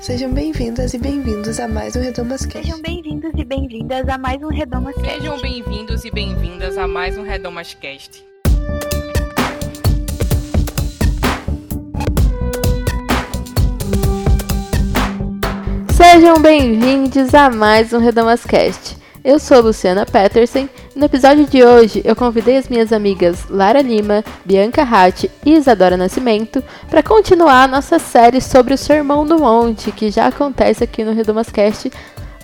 Sejam bem-vindas e bem-vindos a mais um Redomas Cast. Sejam bem-vindos e bem-vindas a mais um Redomas Cast. Sejam bem-vindos e bem-vindas a mais um Redomas Cast. Sejam bem-vindos a mais um Redomas Cast. Eu sou Luciana Peterson no episódio de hoje eu convidei as minhas amigas Lara Lima, Bianca Ratti e Isadora Nascimento para continuar a nossa série sobre o Sermão do Monte, que já acontece aqui no Redomas Cast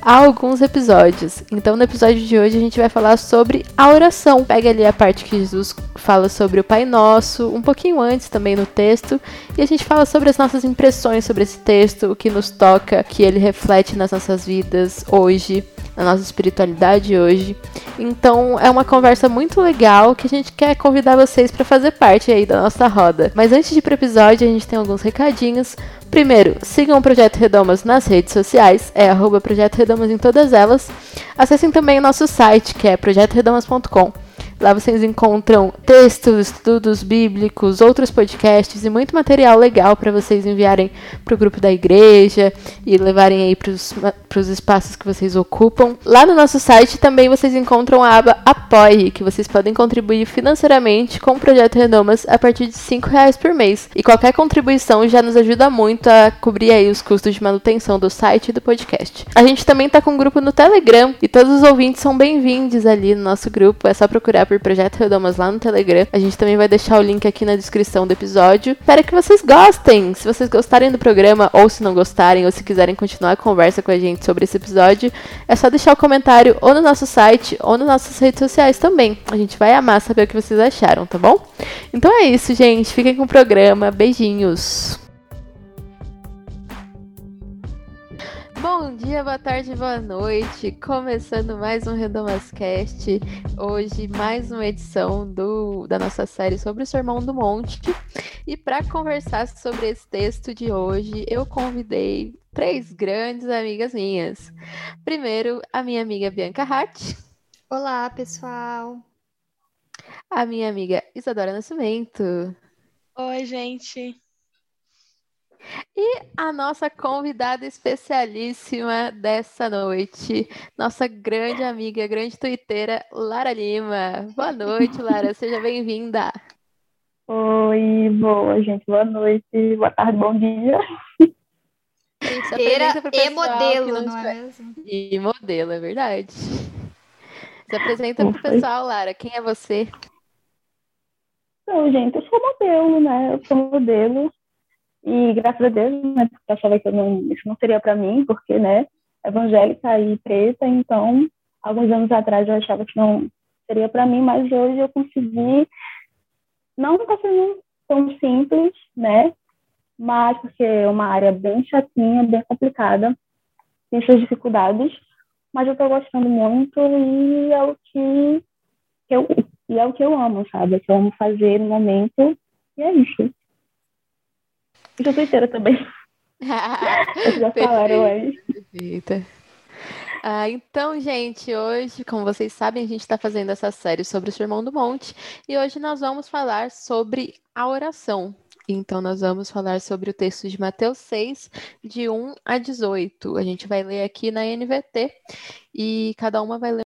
há alguns episódios. Então, no episódio de hoje, a gente vai falar sobre a oração. Pega ali a parte que Jesus fala sobre o Pai Nosso, um pouquinho antes também no texto, e a gente fala sobre as nossas impressões sobre esse texto, o que nos toca, que ele reflete nas nossas vidas hoje na nossa espiritualidade hoje. Então é uma conversa muito legal que a gente quer convidar vocês para fazer parte aí da nossa roda. Mas antes de ir pro episódio, a gente tem alguns recadinhos. Primeiro, sigam o Projeto Redomas nas redes sociais, é arroba Projeto Redomas em todas elas. Acessem também o nosso site, que é projetoredomas.com. Lá vocês encontram textos, estudos bíblicos, outros podcasts e muito material legal para vocês enviarem para o grupo da igreja e levarem aí para os espaços que vocês ocupam. Lá no nosso site também vocês encontram a aba Apoie, que vocês podem contribuir financeiramente com o Projeto Redomas a partir de R$ reais por mês. E qualquer contribuição já nos ajuda muito a cobrir aí os custos de manutenção do site e do podcast. A gente também está com um grupo no Telegram e todos os ouvintes são bem-vindos ali no nosso grupo. É só procurar por Projeto Redomas lá no Telegram. A gente também vai deixar o link aqui na descrição do episódio. Espero que vocês gostem. Se vocês gostarem do programa, ou se não gostarem, ou se quiserem continuar a conversa com a gente sobre esse episódio, é só deixar o comentário ou no nosso site ou nas nossas redes sociais também. A gente vai amar saber o que vocês acharam, tá bom? Então é isso, gente. Fiquem com o programa. Beijinhos. Bom dia, boa tarde, boa noite. Começando mais um Redomascast. Hoje, mais uma edição do, da nossa série sobre o Sermão do Monte. E para conversar sobre esse texto de hoje, eu convidei três grandes amigas minhas. Primeiro, a minha amiga Bianca Hart. Olá, pessoal. A minha amiga Isadora Nascimento. Oi, gente. E a nossa convidada especialíssima dessa noite, nossa grande amiga, grande tuiteira, Lara Lima. Boa noite, Lara, seja bem-vinda. Oi, boa, gente, boa noite, boa tarde, bom dia. Tuiteira e modelo, não, não é mesmo? E modelo, é verdade. Se apresenta para o pessoal, Lara, quem é você? Então, gente, eu sou modelo, né? Eu sou modelo, e graças a Deus, né, porque eu achava que eu não, isso não seria para mim, porque, né, evangélica e preta, então, alguns anos atrás eu achava que não seria para mim, mas hoje eu consegui, não está sendo tão simples, né, mas porque é uma área bem chatinha, bem complicada, tem suas dificuldades, mas eu estou gostando muito e é o que, que eu, e é o que eu amo, sabe, é o que eu amo fazer no momento, e é isso. E inteira também. Vocês já falaram aí. Perfeita. Ah, então, gente, hoje, como vocês sabem, a gente está fazendo essa série sobre o Sermão do Monte e hoje nós vamos falar sobre a oração. Então, nós vamos falar sobre o texto de Mateus 6, de 1 a 18. A gente vai ler aqui na NVT e cada uma vai ler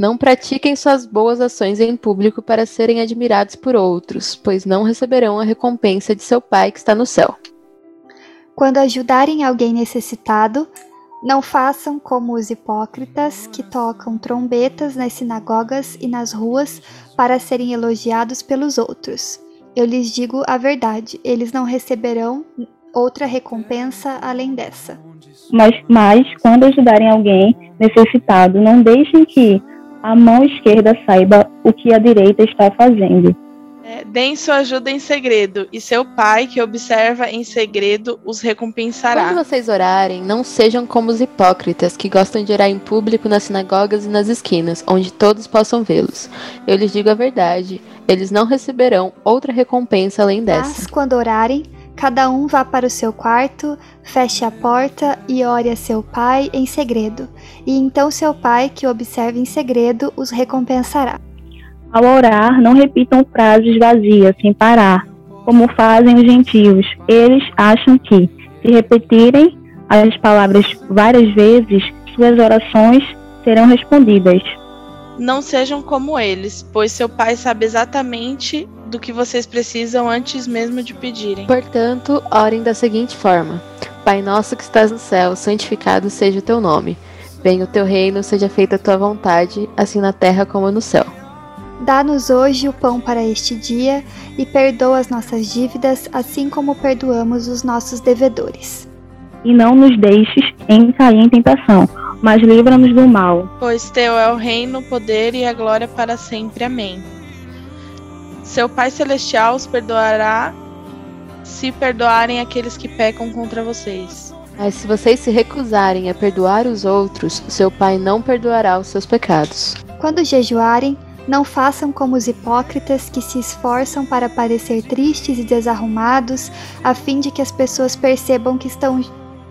Não pratiquem suas boas ações em público para serem admirados por outros, pois não receberão a recompensa de seu Pai que está no céu. Quando ajudarem alguém necessitado, não façam como os hipócritas que tocam trombetas nas sinagogas e nas ruas para serem elogiados pelos outros. Eu lhes digo a verdade, eles não receberão outra recompensa além dessa. Mas, mas quando ajudarem alguém necessitado, não deixem que a mão esquerda saiba o que a direita está fazendo. É, deem sua ajuda em segredo, e seu pai, que observa em segredo, os recompensará. Quando vocês orarem, não sejam como os hipócritas, que gostam de orar em público nas sinagogas e nas esquinas, onde todos possam vê-los. Eu lhes digo a verdade, eles não receberão outra recompensa além dessa. Mas, quando orarem, cada um vá para o seu quarto, feche a porta e ore a seu pai em segredo, e então seu pai, que observa em segredo, os recompensará. Ao orar, não repitam frases vazias sem parar, como fazem os gentios. Eles acham que, se repetirem as palavras várias vezes, suas orações serão respondidas. Não sejam como eles, pois seu pai sabe exatamente do que vocês precisam antes mesmo de pedirem. Portanto, orem da seguinte forma: Pai nosso que estás no céu, santificado seja o teu nome. Venha o teu reino, seja feita a tua vontade, assim na terra como no céu. Dá-nos hoje o pão para este dia e perdoa as nossas dívidas, assim como perdoamos os nossos devedores. E não nos deixes em cair em tentação, mas livra-nos do mal. Pois teu é o reino, o poder e a glória para sempre. Amém. Seu Pai Celestial os perdoará se perdoarem aqueles que pecam contra vocês. Mas se vocês se recusarem a perdoar os outros, seu Pai não perdoará os seus pecados. Quando jejuarem, não façam como os hipócritas que se esforçam para parecer tristes e desarrumados, a fim de que as pessoas percebam que estão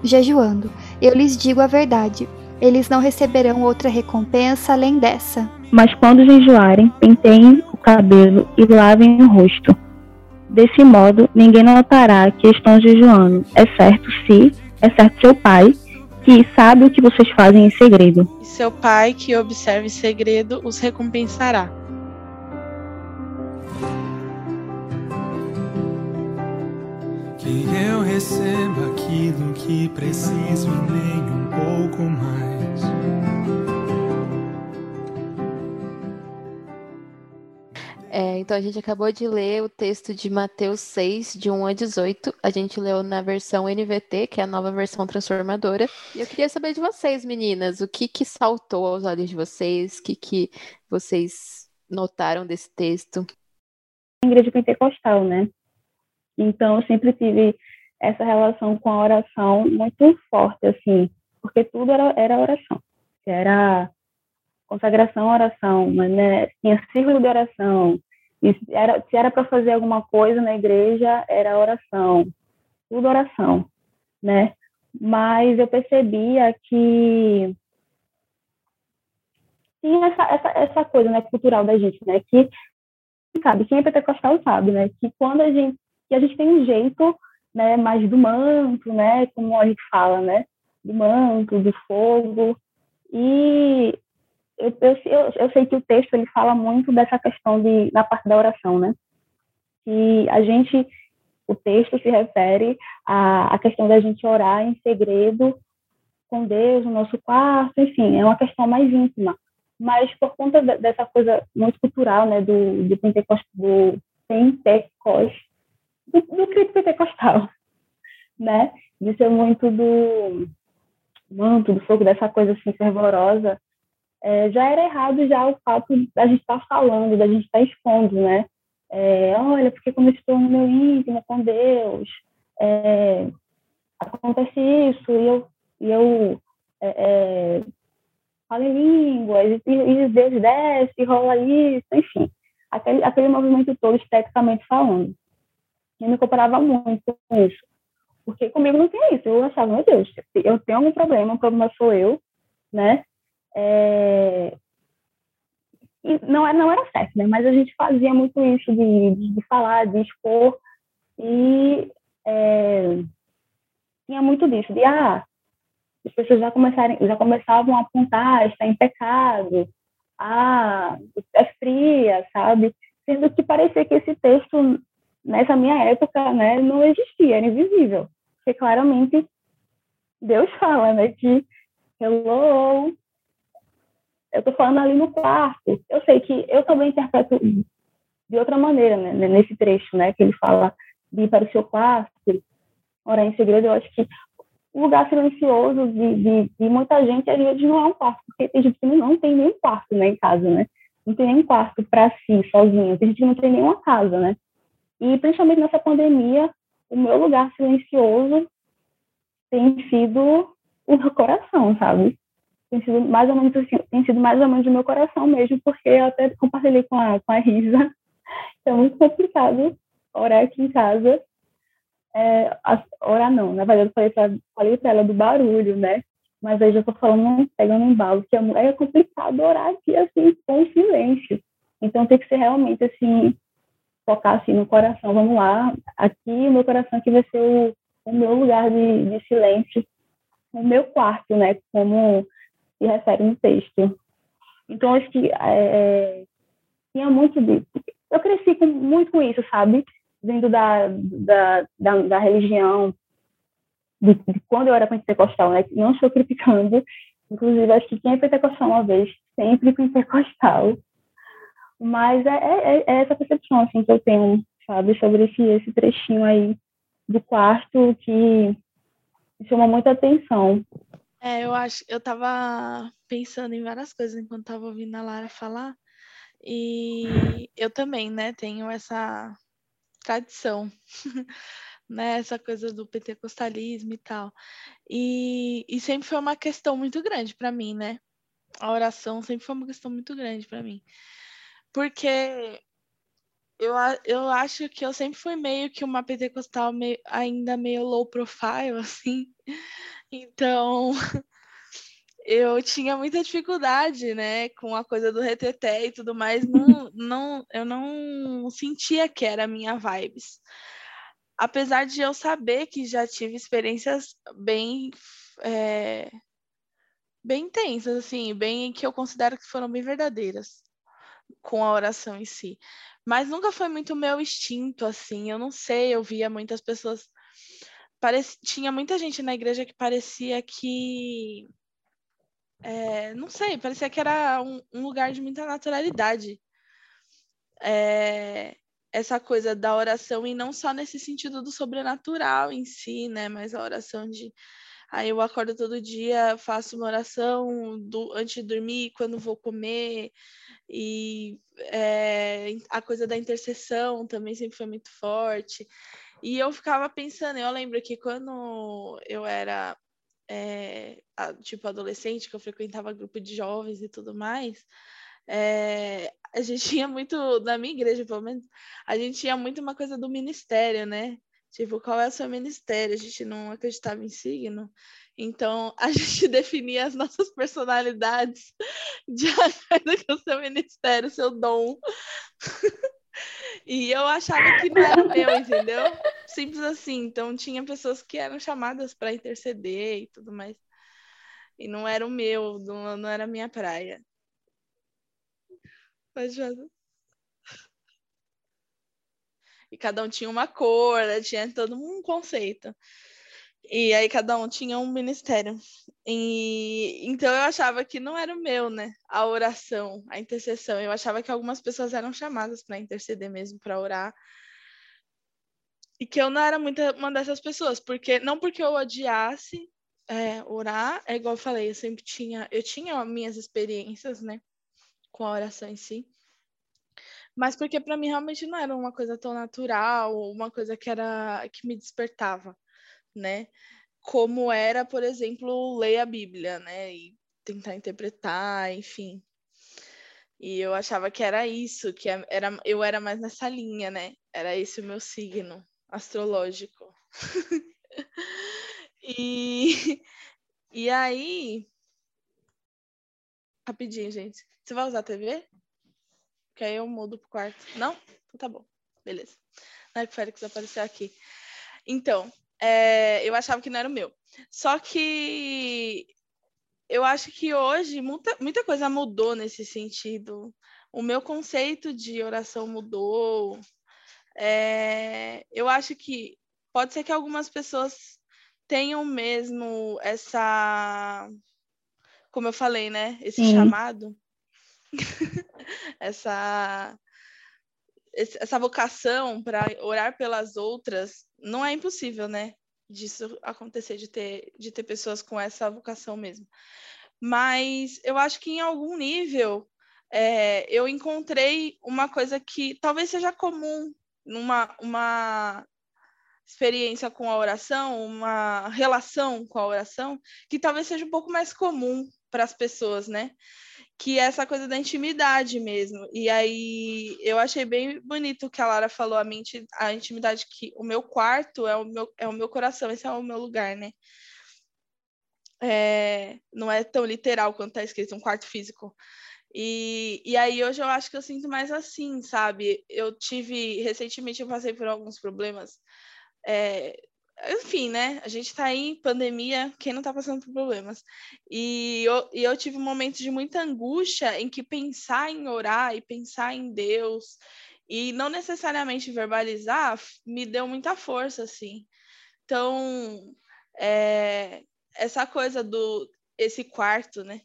jejuando. Eu lhes digo a verdade: eles não receberão outra recompensa além dessa. Mas quando jejuarem, penteiem cabelo e lavem o rosto. Desse modo, ninguém notará que estão jejuando, exceto se, exceto seu pai, que sabe o que vocês fazem em segredo. E seu pai, que observa em segredo, os recompensará. Que eu receba aquilo que preciso e nem um pouco mais. É, então a gente acabou de ler o texto de Mateus 6, de 1 a 18. A gente leu na versão NVT, que é a nova versão transformadora. E eu queria saber de vocês, meninas, o que que saltou aos olhos de vocês? O que que vocês notaram desse texto? Igreja pentecostal, né? Então eu sempre tive essa relação com a oração muito forte, assim, porque tudo era, era oração. Era consagração, oração, né? tinha círculo de oração. E se era, se era para fazer alguma coisa na igreja, era oração. Tudo oração, né? Mas eu percebia que tinha essa, essa, essa coisa né, cultural da gente, né? Que sabe, quem é pentecostal sabe, né? Que quando a gente, que a gente tem um jeito né, mais do manto, né? Como a gente fala, né? Do manto, do fogo. E eu, eu, eu, sei que o texto ele fala muito dessa questão de na parte da oração, né? Que a gente, o texto se refere à, à questão da gente orar em segredo com Deus no nosso quarto, enfim, é uma questão mais íntima. Mas por conta dessa coisa muito cultural, né, do, do do Pentecost, do, do Cristo pentecostal, né, de ser muito do manto, do fogo, dessa coisa assim fervorosa, é, já era errado já o fato da gente estar tá falando, da gente estar tá expondo, né? É, olha, porque eu estou no meu íntimo com Deus, é, acontece isso, e eu, e eu é, é falo em línguas, e, e Deus desce, rola isso, enfim. Aquele, aquele movimento todo, esteticamente falando. Eu me comparava muito com isso. Porque comigo não tem isso. Eu achava, meu Deus, eu tenho algum problema, o problema sou eu, né? É... E não, era, não era certo, né? Mas a gente fazia muito isso de, de, de falar, de expor, e é... tinha muito disso, de ah, as pessoas já, já começavam a apontar, está em pecado, ah, é fria, sabe? Sendo que parecia que esse texto, nessa minha época, né, não existia, era invisível. Porque claramente Deus fala, né, que hello, eu estou falando ali no quarto. Eu sei que eu também interpreto de outra maneira, né, nesse trecho, né, que ele fala de ir para o seu quarto, orar em segredo. Eu acho que o lugar silencioso de, de, de, muita gente, às vezes, não é um quarto, porque tem gente que não tem nem quarto, né, em casa, né? Não tem nem quarto para si, sozinho. Tem gente que não tem nenhuma casa, né? E, principalmente nessa pandemia, o meu lugar silencioso tem sido o meu coração, sabe? Tem sido mais ou menos assim, tem sido mais ou menos do meu coração mesmo, porque eu até compartilhei com a, com a Risa. É muito complicado orar aqui em casa, é, orar não, na verdade eu falei pra, falei pra ela do barulho, né? Mas aí já tô falando, pegando um embalo, que é, é complicado orar aqui, assim, com silêncio. Então tem que ser realmente, assim, focar, assim, no coração. Vamos lá, aqui o meu coração aqui vai ser o, o meu lugar de, de silêncio, o meu quarto, né? Como se refere no texto. Então, acho que é, tinha muito de... Eu cresci com, muito com isso, sabe? Vindo da, da, da, da religião, de, de, quando eu era pentecostal, né? Não estou criticando, inclusive acho que quem é pentecostal uma vez, sempre pentecostal. Mas é, é, é, essa percepção assim, que eu tenho, sabe, sobre esse, esse trechinho aí do quarto que chama muita atenção. É, eu acho, eu tava pensando em várias coisas enquanto tava ouvindo a Lara falar. E eu também, né, tenho essa tradição, né, essa coisa do pentecostalismo e tal. E, e sempre foi uma questão muito grande para mim, né? A oração sempre foi uma questão muito grande para mim. Porque eu, eu acho que eu sempre fui meio que uma pentecostal meio, ainda meio low profile, assim. Então, eu tinha muita dificuldade, né, com a coisa do reteté e tudo mais. Não, não, eu não sentia que era minha vibes. Apesar de eu saber que já tive experiências bem é, bem intensas, assim, bem que eu considero que foram bem verdadeiras com a oração em si. Mas nunca foi muito meu instinto, assim. Eu não sei, eu via muitas pessoas. Tinha muita gente na igreja que parecia que. É, não sei, parecia que era um, um lugar de muita naturalidade. É, essa coisa da oração, e não só nesse sentido do sobrenatural em si, né? Mas a oração de Aí eu acordo todo dia, faço uma oração do, antes de dormir, quando vou comer. E é, a coisa da intercessão também sempre foi muito forte. E eu ficava pensando, eu lembro que quando eu era é, tipo adolescente, que eu frequentava grupo de jovens e tudo mais, é, a gente tinha muito, na minha igreja pelo menos, a gente tinha muito uma coisa do ministério, né? Tipo, qual é o seu ministério? A gente não acreditava em signo. Então, a gente definia as nossas personalidades de acordo com o seu ministério, seu dom. e eu achava que não era meu, entendeu? Simples assim. Então, tinha pessoas que eram chamadas para interceder e tudo mais. E não era o meu, não, era a minha praia. Pode fazer e cada um tinha uma cor, né? tinha todo um conceito. E aí cada um tinha um ministério. E então eu achava que não era o meu, né? A oração, a intercessão. Eu achava que algumas pessoas eram chamadas para interceder mesmo, para orar. E que eu não era muita uma dessas pessoas, porque não porque eu odiasse é, orar, é igual eu falei, eu sempre tinha, eu tinha minhas experiências, né, com a oração em si mas porque para mim realmente não era uma coisa tão natural, uma coisa que era que me despertava, né? Como era, por exemplo, ler a Bíblia, né? E tentar interpretar, enfim. E eu achava que era isso, que era, eu era mais nessa linha, né? Era esse o meu signo astrológico. e, e aí. Rapidinho, gente. Você vai usar a TV? que aí eu mudo pro quarto. Não? Então tá bom. Beleza. É que Félix apareceu aqui. Então, é, eu achava que não era o meu. Só que eu acho que hoje muita, muita coisa mudou nesse sentido. O meu conceito de oração mudou. É, eu acho que pode ser que algumas pessoas tenham mesmo essa. Como eu falei, né? Esse Sim. chamado. essa essa vocação para orar pelas outras não é impossível, né? Disso acontecer, de ter, de ter pessoas com essa vocação mesmo. Mas eu acho que em algum nível é, eu encontrei uma coisa que talvez seja comum numa uma experiência com a oração, uma relação com a oração, que talvez seja um pouco mais comum para as pessoas, né? Que é essa coisa da intimidade mesmo. E aí eu achei bem bonito o que a Lara falou, a, minha, a intimidade que o meu quarto é o meu, é o meu coração, esse é o meu lugar, né? É, não é tão literal quanto está escrito um quarto físico. E, e aí hoje eu acho que eu sinto mais assim, sabe? Eu tive, recentemente eu passei por alguns problemas é, enfim, né? A gente tá aí em pandemia, quem não tá passando por problemas? E eu, e eu tive momentos de muita angústia em que pensar em orar e pensar em Deus e não necessariamente verbalizar me deu muita força, assim. Então, é, essa coisa do esse quarto, né?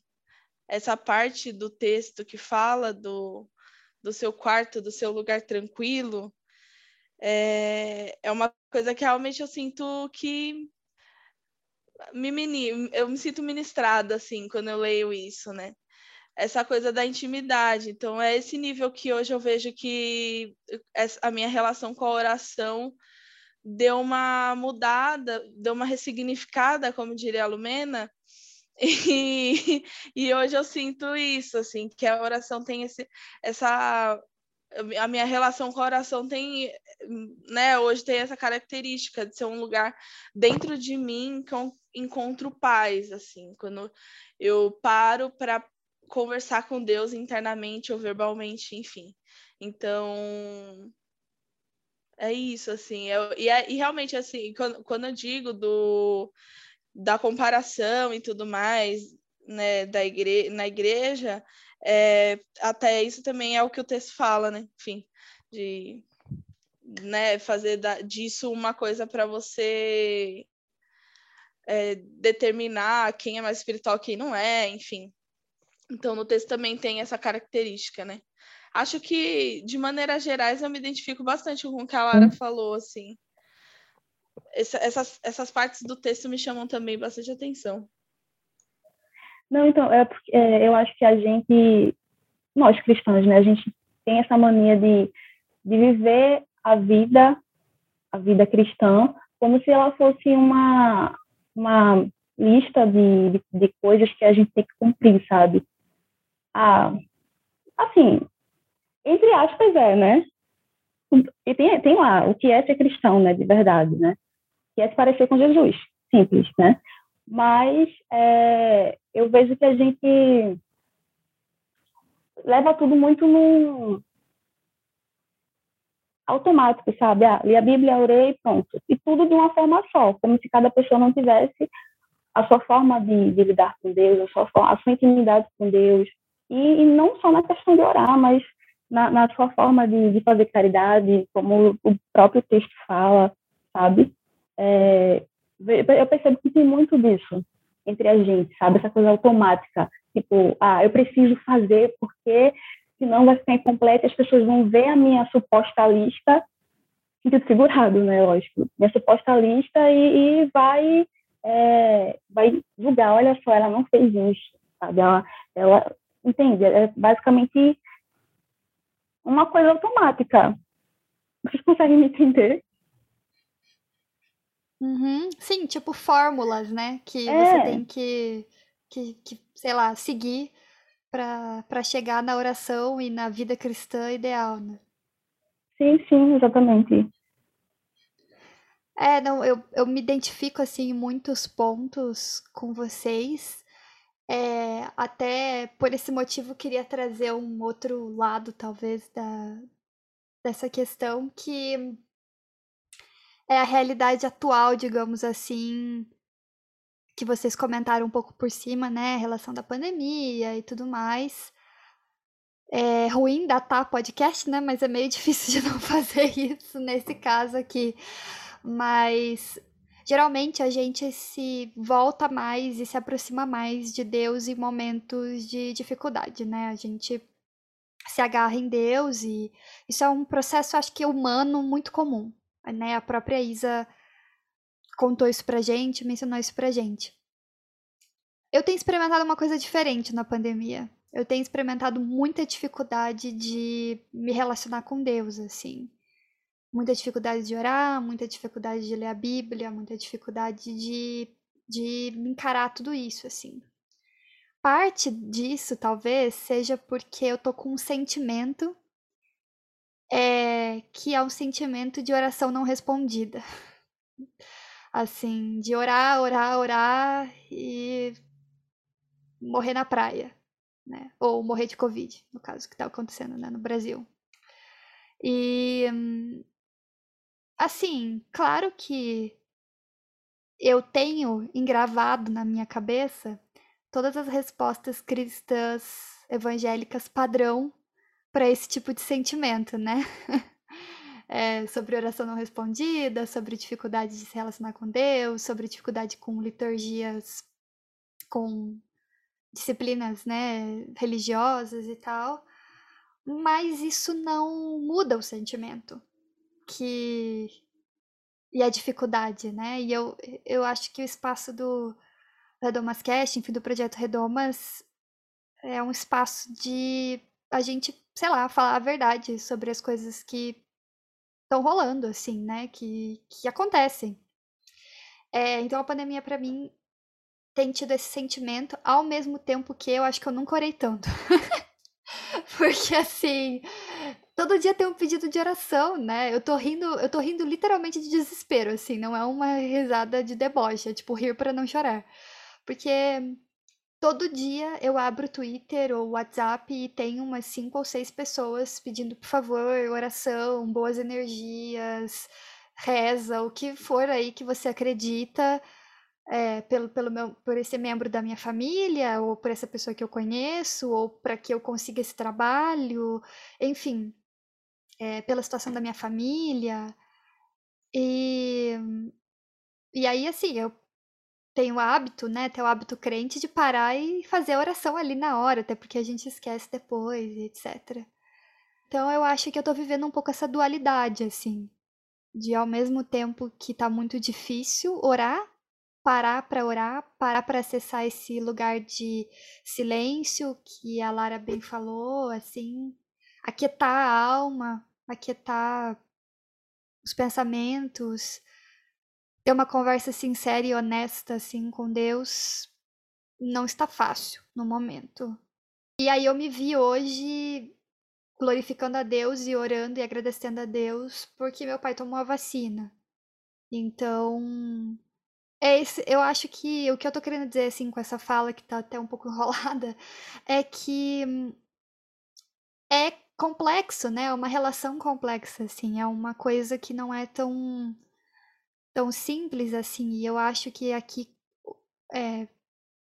Essa parte do texto que fala do, do seu quarto, do seu lugar tranquilo, é, é uma coisa que realmente eu sinto que me mini, eu me sinto ministrada assim quando eu leio isso, né? Essa coisa da intimidade. Então é esse nível que hoje eu vejo que a minha relação com a oração deu uma mudada, deu uma ressignificada, como diria a Lumena, e, e hoje eu sinto isso, assim, que a oração tem esse, essa a minha relação com a oração tem, né, hoje tem essa característica de ser um lugar dentro de mim que eu encontro paz, assim, quando eu paro para conversar com Deus internamente ou verbalmente, enfim. Então, é isso, assim, eu, e, é, e realmente, assim, quando, quando eu digo do, da comparação e tudo mais, né, da igre na igreja, é, até isso também é o que o texto fala, né? Enfim, de né, fazer da, disso uma coisa para você é, determinar quem é mais espiritual, quem não é, enfim. Então, no texto também tem essa característica, né? Acho que, de maneira gerais, eu me identifico bastante com o que a Lara falou, assim. Essa, essas, essas partes do texto me chamam também bastante atenção. Não, então, é, é, eu acho que a gente, nós cristãos, né, a gente tem essa mania de, de viver a vida, a vida cristã, como se ela fosse uma, uma lista de, de, de coisas que a gente tem que cumprir, sabe? Ah, assim, entre aspas é, né? E tem, tem lá o que é ser cristão, né, de verdade, né? Que é se parecer com Jesus, simples, né? Mas é, eu vejo que a gente leva tudo muito no automático, sabe? Ah, li a Bíblia, orei, pronto. E tudo de uma forma só, como se cada pessoa não tivesse a sua forma de, de lidar com Deus, a sua, a sua intimidade com Deus. E, e, não só na questão de orar, mas na, na sua forma de, de, fazer caridade, como o próprio texto fala, sabe? É, eu percebo que tem muito disso entre a gente, sabe? Essa coisa automática. Tipo, ah, eu preciso fazer porque senão vai ficar incompleto e as pessoas vão ver a minha suposta lista, sentido segurado, né? Lógico. Minha suposta lista e, e vai, é, vai julgar. Olha só, ela não fez isso, sabe? Ela, ela entende? É basicamente uma coisa automática. Vocês conseguem me entender? Uhum. Sim, tipo fórmulas, né? Que é. você tem que, que, que, sei lá, seguir para chegar na oração e na vida cristã ideal, né? Sim, sim, exatamente. É, não, eu, eu me identifico assim em muitos pontos com vocês. É, até por esse motivo queria trazer um outro lado, talvez, da, dessa questão que é a realidade atual, digamos assim, que vocês comentaram um pouco por cima, né? A relação da pandemia e tudo mais. É ruim datar podcast, né? Mas é meio difícil de não fazer isso nesse caso aqui. Mas geralmente a gente se volta mais e se aproxima mais de Deus em momentos de dificuldade, né? A gente se agarra em Deus e isso é um processo, acho que humano muito comum né? A própria Isa contou isso pra gente, mencionou isso pra gente. Eu tenho experimentado uma coisa diferente na pandemia. Eu tenho experimentado muita dificuldade de me relacionar com Deus, assim. Muita dificuldade de orar, muita dificuldade de ler a Bíblia, muita dificuldade de, de encarar tudo isso, assim. parte disso talvez seja porque eu tô com um sentimento é, que é um sentimento de oração não respondida. Assim, de orar, orar, orar e morrer na praia, né? Ou morrer de Covid, no caso que tá acontecendo né, no Brasil. E assim, claro que eu tenho engravado na minha cabeça todas as respostas cristãs evangélicas padrão para esse tipo de sentimento, né? É, sobre oração não respondida, sobre dificuldade de se relacionar com Deus, sobre dificuldade com liturgias, com disciplinas, né, religiosas e tal. Mas isso não muda o sentimento que e a dificuldade, né? E eu, eu acho que o espaço do Redomas Cast, enfim, do projeto Redomas, é um espaço de a gente, sei lá, falar a verdade sobre as coisas que estão rolando, assim, né? Que, que acontecem. É, então a pandemia, para mim, tem tido esse sentimento, ao mesmo tempo que eu acho que eu nunca orei tanto. Porque assim, todo dia tem um pedido de oração, né? Eu tô rindo, eu tô rindo literalmente de desespero, assim, não é uma risada de deboche, é tipo rir para não chorar. Porque todo dia eu abro o Twitter ou WhatsApp e tem umas cinco ou seis pessoas pedindo, por favor, oração, boas energias, reza, o que for aí que você acredita, é, pelo, pelo meu, por esse membro da minha família, ou por essa pessoa que eu conheço, ou para que eu consiga esse trabalho, enfim, é, pela situação da minha família. E, e aí, assim, eu tem o hábito, né, tem o hábito crente de parar e fazer a oração ali na hora, até porque a gente esquece depois, etc. Então eu acho que eu tô vivendo um pouco essa dualidade, assim, de ao mesmo tempo que tá muito difícil orar, parar para orar, parar para acessar esse lugar de silêncio que a Lara bem falou, assim, aquietar a alma, aquietar os pensamentos, ter uma conversa sincera e honesta assim com Deus não está fácil no momento. E aí eu me vi hoje glorificando a Deus e orando e agradecendo a Deus porque meu pai tomou a vacina. Então, é esse, eu acho que o que eu tô querendo dizer assim com essa fala que tá até um pouco enrolada é que é complexo, né? É uma relação complexa assim, é uma coisa que não é tão tão simples assim. E eu acho que aqui é,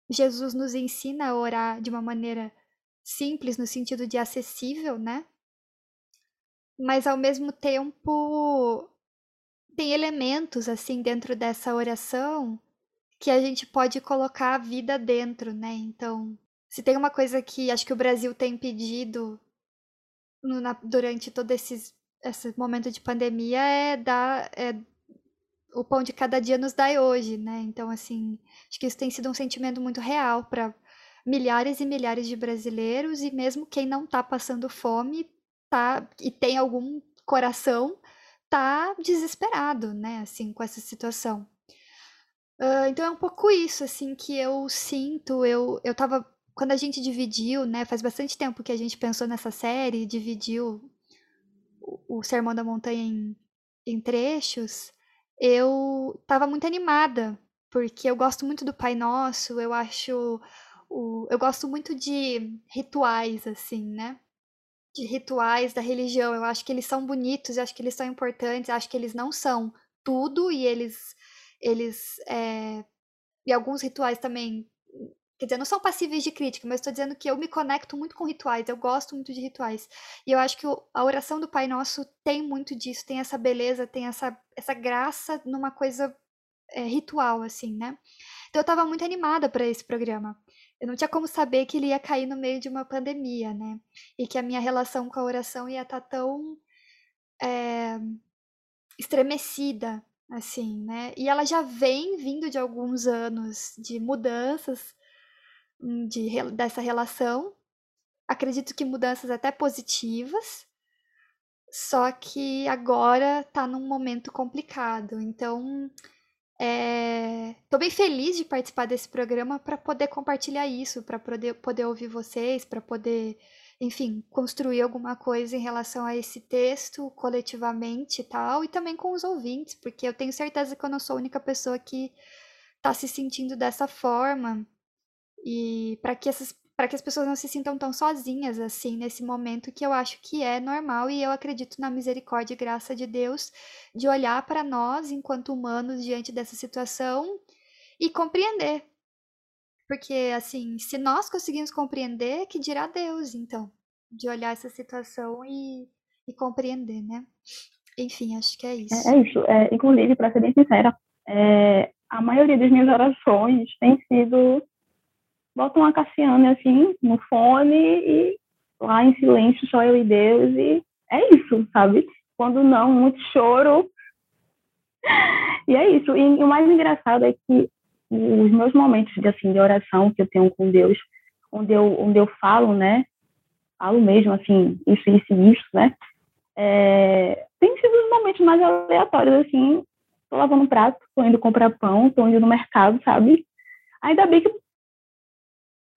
Jesus nos ensina a orar de uma maneira simples, no sentido de acessível, né? Mas ao mesmo tempo tem elementos assim dentro dessa oração que a gente pode colocar a vida dentro, né? Então, se tem uma coisa que acho que o Brasil tem pedido no, na, durante todo esses, esse momento de pandemia é dar é o pão de cada dia nos dai hoje, né? Então, assim, acho que isso tem sido um sentimento muito real para milhares e milhares de brasileiros e mesmo quem não está passando fome tá e tem algum coração tá desesperado, né? Assim, com essa situação. Uh, então é um pouco isso, assim, que eu sinto. Eu, eu tava. Quando a gente dividiu, né? Faz bastante tempo que a gente pensou nessa série, dividiu o, o Sermão da Montanha em, em trechos eu estava muito animada, porque eu gosto muito do Pai Nosso, eu acho. O, eu gosto muito de rituais, assim, né? De rituais da religião. Eu acho que eles são bonitos, eu acho que eles são importantes, eu acho que eles não são tudo e eles. eles é, e alguns rituais também Quer dizer, não são passíveis de crítica, mas estou dizendo que eu me conecto muito com rituais, eu gosto muito de rituais. E eu acho que a oração do Pai Nosso tem muito disso, tem essa beleza, tem essa, essa graça numa coisa é, ritual, assim, né? Então eu estava muito animada para esse programa. Eu não tinha como saber que ele ia cair no meio de uma pandemia, né? E que a minha relação com a oração ia estar tá tão é, estremecida, assim, né? E ela já vem vindo de alguns anos de mudanças de, dessa relação. Acredito que mudanças até positivas, só que agora tá num momento complicado. Então, Estou é... bem feliz de participar desse programa para poder compartilhar isso, para poder, poder ouvir vocês, para poder, enfim, construir alguma coisa em relação a esse texto coletivamente e tal, e também com os ouvintes, porque eu tenho certeza que eu não sou a única pessoa que está se sentindo dessa forma. E para que essas para que as pessoas não se sintam tão sozinhas assim nesse momento que eu acho que é normal e eu acredito na misericórdia e graça de Deus de olhar para nós enquanto humanos diante dessa situação e compreender. Porque assim, se nós conseguimos compreender, que dirá Deus, então, de olhar essa situação e, e compreender, né? Enfim, acho que é isso. É, é isso. É, inclusive, para ser bem sincera, é, a maioria das minhas orações tem sido bota uma Cassiane assim no fone e lá em silêncio só eu e Deus e é isso, sabe? Quando não, muito choro. E é isso. E, e o mais engraçado é que os meus momentos de assim de oração que eu tenho com Deus, onde eu onde eu falo, né? Falo mesmo assim, isso, isso, isso, né? É, tem sido os momentos mais aleatórios assim. Tô lavando prato, tô indo comprar pão, tô indo no mercado, sabe? Ainda bem que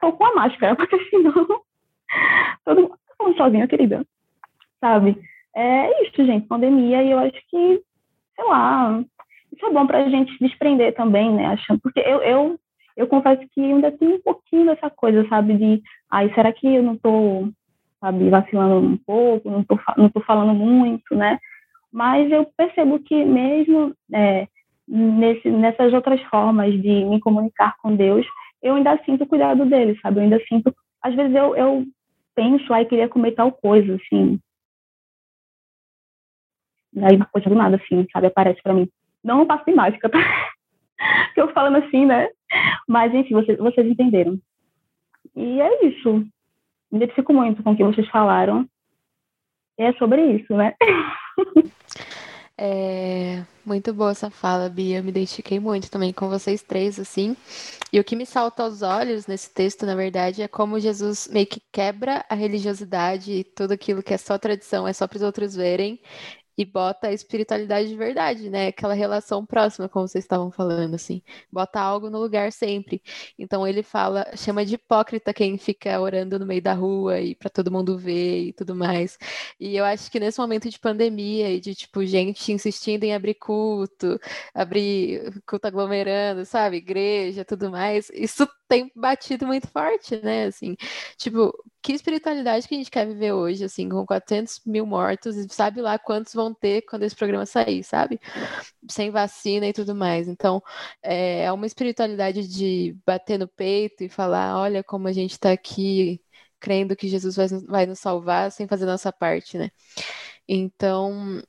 tô com a máscara, porque senão todo mundo tá falando sozinha, querida. Sabe? É isso, gente, pandemia, e eu acho que, sei lá, isso é bom pra gente desprender também, né? Achando, porque eu, eu, eu confesso que ainda tenho um pouquinho dessa coisa, sabe? De, ai, será que eu não tô, sabe, vacilando um pouco, não tô, não tô falando muito, né? Mas eu percebo que mesmo é, nesse, nessas outras formas de me comunicar com Deus, eu ainda sinto o cuidado dele, sabe? Eu ainda sinto. Às vezes eu, eu penso, aí queria comer tal coisa, assim. Aí uma coisa do nada, assim, sabe? Aparece para mim. Não um passo de mágica, tá? que eu falando assim, né? Mas, enfim, vocês, vocês entenderam. E é isso. Me identifico muito com o que vocês falaram. E é sobre isso, né? É muito boa essa fala, Bia. Me identifiquei muito também com vocês três, assim. E o que me salta aos olhos nesse texto, na verdade, é como Jesus meio que quebra a religiosidade e tudo aquilo que é só tradição, é só para os outros verem, e bota a espiritualidade de verdade, né? Aquela relação próxima, como vocês estavam falando, assim. Bota algo no lugar sempre. Então ele fala, chama de hipócrita quem fica orando no meio da rua e para todo mundo ver e tudo mais. E eu acho que nesse momento de pandemia e de tipo gente insistindo em abrir culto, abrir culto aglomerando, sabe, igreja, tudo mais, isso tem batido muito forte, né? Assim, tipo, que espiritualidade que a gente quer viver hoje, assim, com 400 mil mortos, e sabe lá quantos vão ter quando esse programa sair, sabe? Sem vacina e tudo mais. Então, é, é uma espiritualidade de bater no peito e falar: olha como a gente está aqui crendo que Jesus vai, vai nos salvar sem fazer nossa parte, né? Então,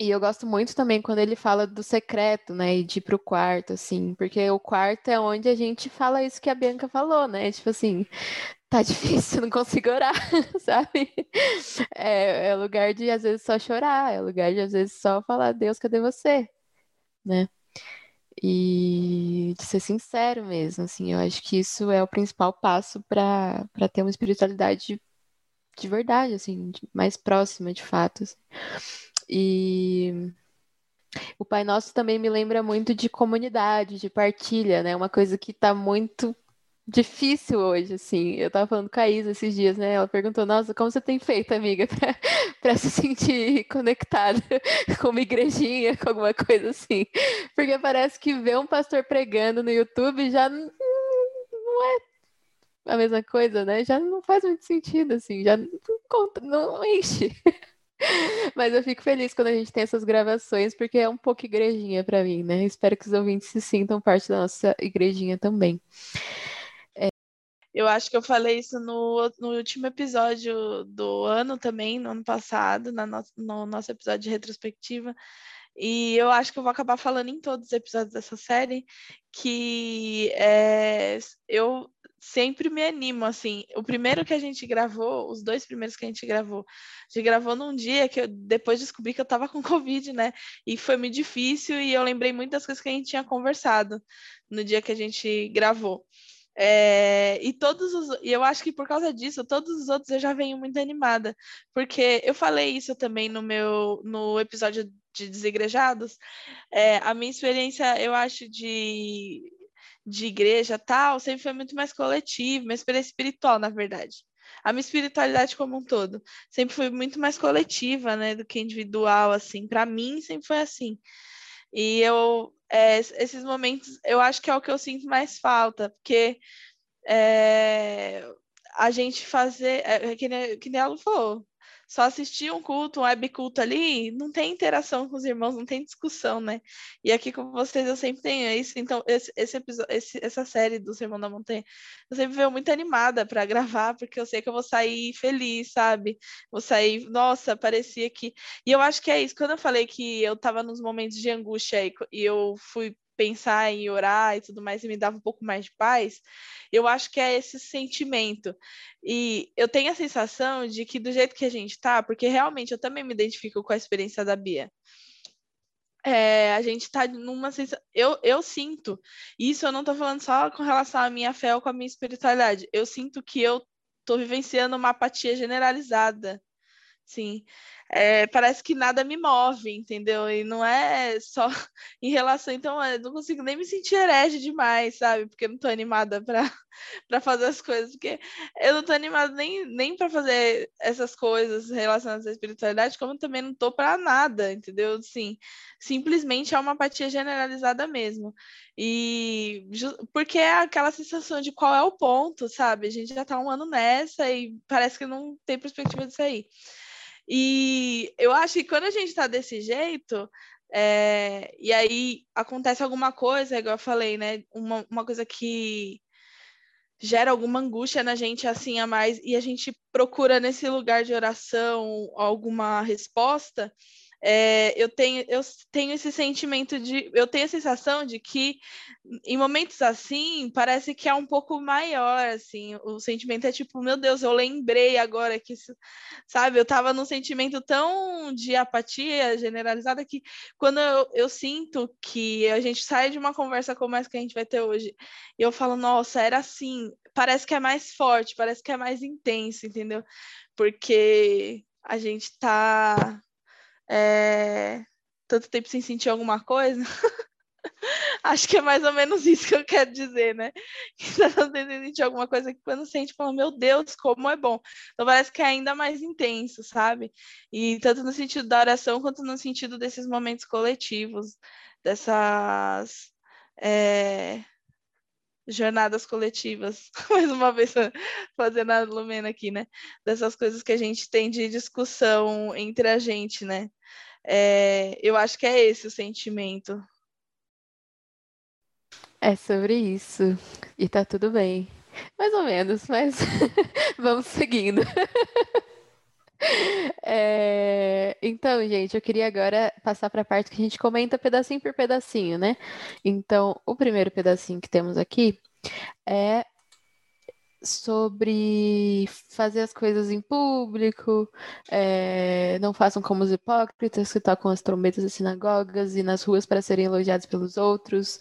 e eu gosto muito também quando ele fala do secreto, né? E de ir pro quarto, assim, porque o quarto é onde a gente fala isso que a Bianca falou, né? Tipo assim, tá difícil, não consigo orar, sabe? É, é lugar de às vezes só chorar, é lugar de às vezes só falar, Deus, cadê você? Né? E de ser sincero mesmo, assim, eu acho que isso é o principal passo para ter uma espiritualidade de, de verdade, assim, mais próxima de fato. Assim. E o Pai Nosso também me lembra muito de comunidade, de partilha, né? Uma coisa que está muito difícil hoje, assim. Eu tava falando com a Isa esses dias, né? Ela perguntou, nossa, como você tem feito, amiga, pra se sentir conectada com uma igrejinha, com alguma coisa assim. Porque parece que ver um pastor pregando no YouTube já não, é a mesma coisa, né? Já não faz muito sentido, assim, já não, não enche. Mas eu fico feliz quando a gente tem essas gravações, porque é um pouco igrejinha para mim, né? Espero que os ouvintes se sintam parte da nossa igrejinha também. É... Eu acho que eu falei isso no, no último episódio do ano também, no ano passado, na no, no nosso episódio de retrospectiva. E eu acho que eu vou acabar falando em todos os episódios dessa série que é, eu sempre me animo, assim. O primeiro que a gente gravou, os dois primeiros que a gente gravou, a gente gravou num dia que eu depois descobri que eu tava com Covid, né? E foi muito difícil e eu lembrei muitas coisas que a gente tinha conversado no dia que a gente gravou. É, e todos os, e eu acho que por causa disso, todos os outros eu já venho muito animada, porque eu falei isso também no meu no episódio de Desigrejados. É, a minha experiência, eu acho, de, de igreja tal, sempre foi muito mais coletiva, uma experiência espiritual, na verdade. A minha espiritualidade como um todo sempre foi muito mais coletiva, né, do que individual, assim. Para mim, sempre foi assim. E eu, é, esses momentos, eu acho que é o que eu sinto mais falta, porque é, a gente fazer, é, que, nem, que nem ela falou, só assistir um culto, um web culto ali, não tem interação com os irmãos, não tem discussão, né? E aqui com vocês eu sempre tenho isso, então esse, esse episódio, esse, essa série do Sermão da Montanha, eu sempre vejo muito animada para gravar, porque eu sei que eu vou sair feliz, sabe? Vou sair, nossa, parecia que. E eu acho que é isso, quando eu falei que eu tava nos momentos de angústia e, e eu fui pensar em orar e tudo mais e me dava um pouco mais de paz, eu acho que é esse sentimento. E eu tenho a sensação de que do jeito que a gente tá, porque realmente eu também me identifico com a experiência da Bia. É, a gente está numa sensação. Eu, eu sinto, isso eu não estou falando só com relação à minha fé ou com a minha espiritualidade, eu sinto que eu estou vivenciando uma apatia generalizada. Sim, é, parece que nada me move, entendeu? E não é só em relação. Então, eu não consigo nem me sentir herege demais, sabe? Porque eu não tô animada para fazer as coisas. Porque eu não tô animada nem, nem para fazer essas coisas relacionadas à espiritualidade, como também não tô para nada, entendeu? Sim, simplesmente é uma apatia generalizada mesmo. E porque é aquela sensação de qual é o ponto, sabe? A gente já tá um ano nessa e parece que não tem perspectiva de sair. E eu acho que quando a gente está desse jeito, é, e aí acontece alguma coisa, igual eu falei, né? Uma, uma coisa que gera alguma angústia na gente assim a mais, e a gente procura nesse lugar de oração alguma resposta, é, eu, tenho, eu tenho esse sentimento de. Eu tenho a sensação de que em momentos assim parece que é um pouco maior, assim. O sentimento é tipo, meu Deus, eu lembrei agora que isso, sabe? Eu tava num sentimento tão de apatia generalizada que quando eu, eu sinto que a gente sai de uma conversa como essa que a gente vai ter hoje, e eu falo, nossa, era assim, parece que é mais forte, parece que é mais intenso, entendeu? Porque a gente tá é, tanto tempo sem sentir alguma coisa. Acho que é mais ou menos isso que eu quero dizer, né? Que tá tanto tempo sem sentir alguma coisa que quando sente, fala, meu Deus, como é bom. Então parece que é ainda mais intenso, sabe? E tanto no sentido da oração quanto no sentido desses momentos coletivos, dessas. É, jornadas coletivas, mais uma vez fazendo a Lumena aqui, né? Dessas coisas que a gente tem de discussão entre a gente, né? É, eu acho que é esse o sentimento. É sobre isso. E tá tudo bem. Mais ou menos, mas vamos seguindo. É, então, gente, eu queria agora passar para a parte que a gente comenta pedacinho por pedacinho, né? Então, o primeiro pedacinho que temos aqui é sobre fazer as coisas em público, é, não façam como os hipócritas que tocam as trombetas das sinagogas e nas ruas para serem elogiados pelos outros.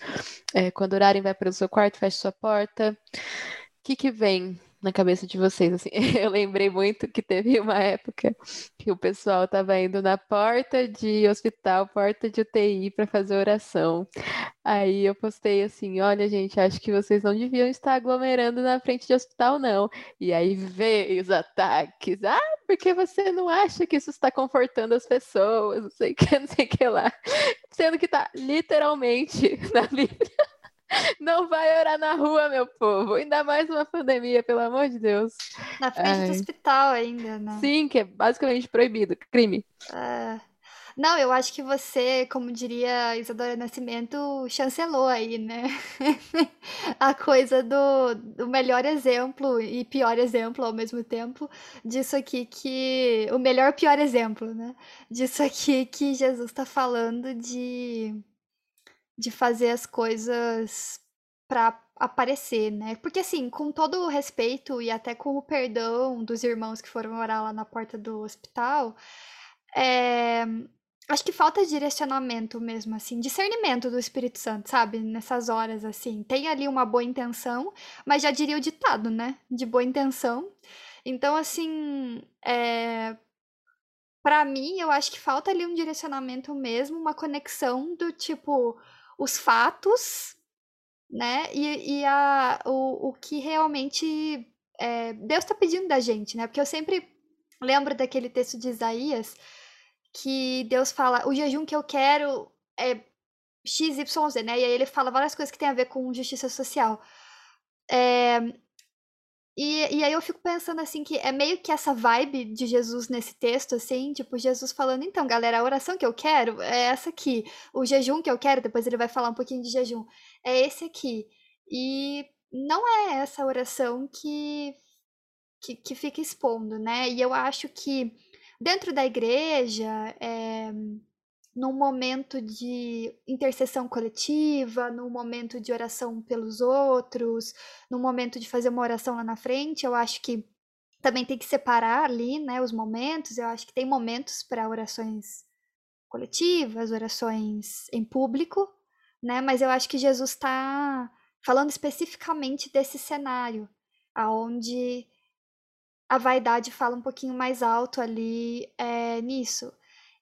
É, quando orarem, vai para o seu quarto, feche sua porta. O que, que vem na cabeça de vocês? Assim, eu lembrei muito que teve uma época que o pessoal estava indo na porta de hospital, porta de UTI para fazer oração. Aí eu postei assim: olha, gente, acho que vocês não deviam estar aglomerando na frente de hospital, não. E aí veio os ataques. Ah, porque você não acha que isso está confortando as pessoas? Não sei o que, não sei o que lá. Sendo que está literalmente na Bíblia. Não vai orar na rua, meu povo. Ainda mais uma pandemia, pelo amor de Deus. Na frente Ai. do hospital ainda, né? Sim, que é basicamente proibido. Crime. É... Não, eu acho que você, como diria Isadora Nascimento, chancelou aí, né? a coisa do, do melhor exemplo e pior exemplo ao mesmo tempo disso aqui que. O melhor pior exemplo, né? Disso aqui que Jesus está falando de de fazer as coisas para aparecer, né? Porque assim, com todo o respeito e até com o perdão dos irmãos que foram orar lá na porta do hospital, é... acho que falta direcionamento mesmo, assim, discernimento do Espírito Santo, sabe? Nessas horas, assim. Tem ali uma boa intenção, mas já diria o ditado, né? De boa intenção. Então, assim, é... para mim, eu acho que falta ali um direcionamento mesmo, uma conexão do tipo, os fatos, né? E, e a, o, o que realmente é, Deus está pedindo da gente, né? Porque eu sempre lembro daquele texto de Isaías que Deus fala: o jejum que eu quero é XYZ, né? E aí ele fala várias coisas que tem a ver com justiça social. É, e, e aí eu fico pensando assim que é meio que essa vibe de Jesus nesse texto, assim, tipo, Jesus falando, então, galera, a oração que eu quero é essa aqui. O jejum que eu quero, depois ele vai falar um pouquinho de jejum, é esse aqui. E não é essa oração que, que, que fica expondo, né? E eu acho que dentro da igreja, é, num momento de intercessão coletiva, num momento de oração pelos outros, num momento de fazer uma oração lá na frente, eu acho que também tem que separar ali, né, os momentos. Eu acho que tem momentos para orações coletivas, orações em público, né? Mas eu acho que Jesus está falando especificamente desse cenário, aonde a vaidade fala um pouquinho mais alto ali é, nisso.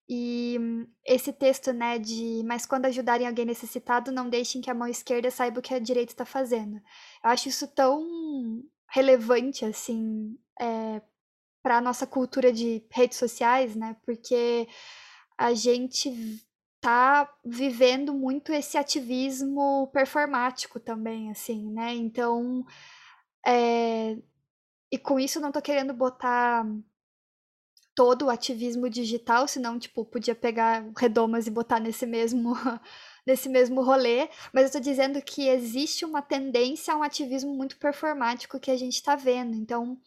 E esse texto, né, de mas quando ajudarem alguém necessitado, não deixem que a mão esquerda saiba o que a direita está fazendo. Eu acho isso tão relevante, assim, é, para a nossa cultura de redes sociais, né, porque a gente tá vivendo muito esse ativismo performático também, assim, né, então, é, e com isso não tô querendo botar todo o ativismo digital, senão, tipo, podia pegar redomas e botar nesse mesmo nesse mesmo rolê, mas eu tô dizendo que existe uma tendência a um ativismo muito performático que a gente tá vendo. Então,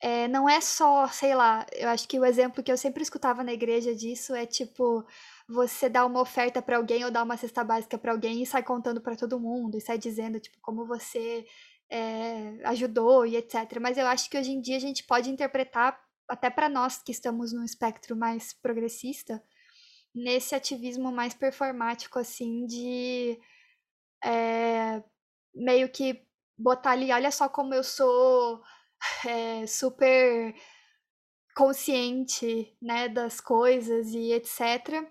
é, não é só, sei lá, eu acho que o exemplo que eu sempre escutava na igreja disso é tipo você dá uma oferta para alguém ou dá uma cesta básica para alguém e sai contando para todo mundo e sai dizendo tipo como você é, ajudou e etc. Mas eu acho que hoje em dia a gente pode interpretar, até para nós que estamos num espectro mais progressista, nesse ativismo mais performático, assim, de é, meio que botar ali, olha só como eu sou é, super consciente, né, das coisas e etc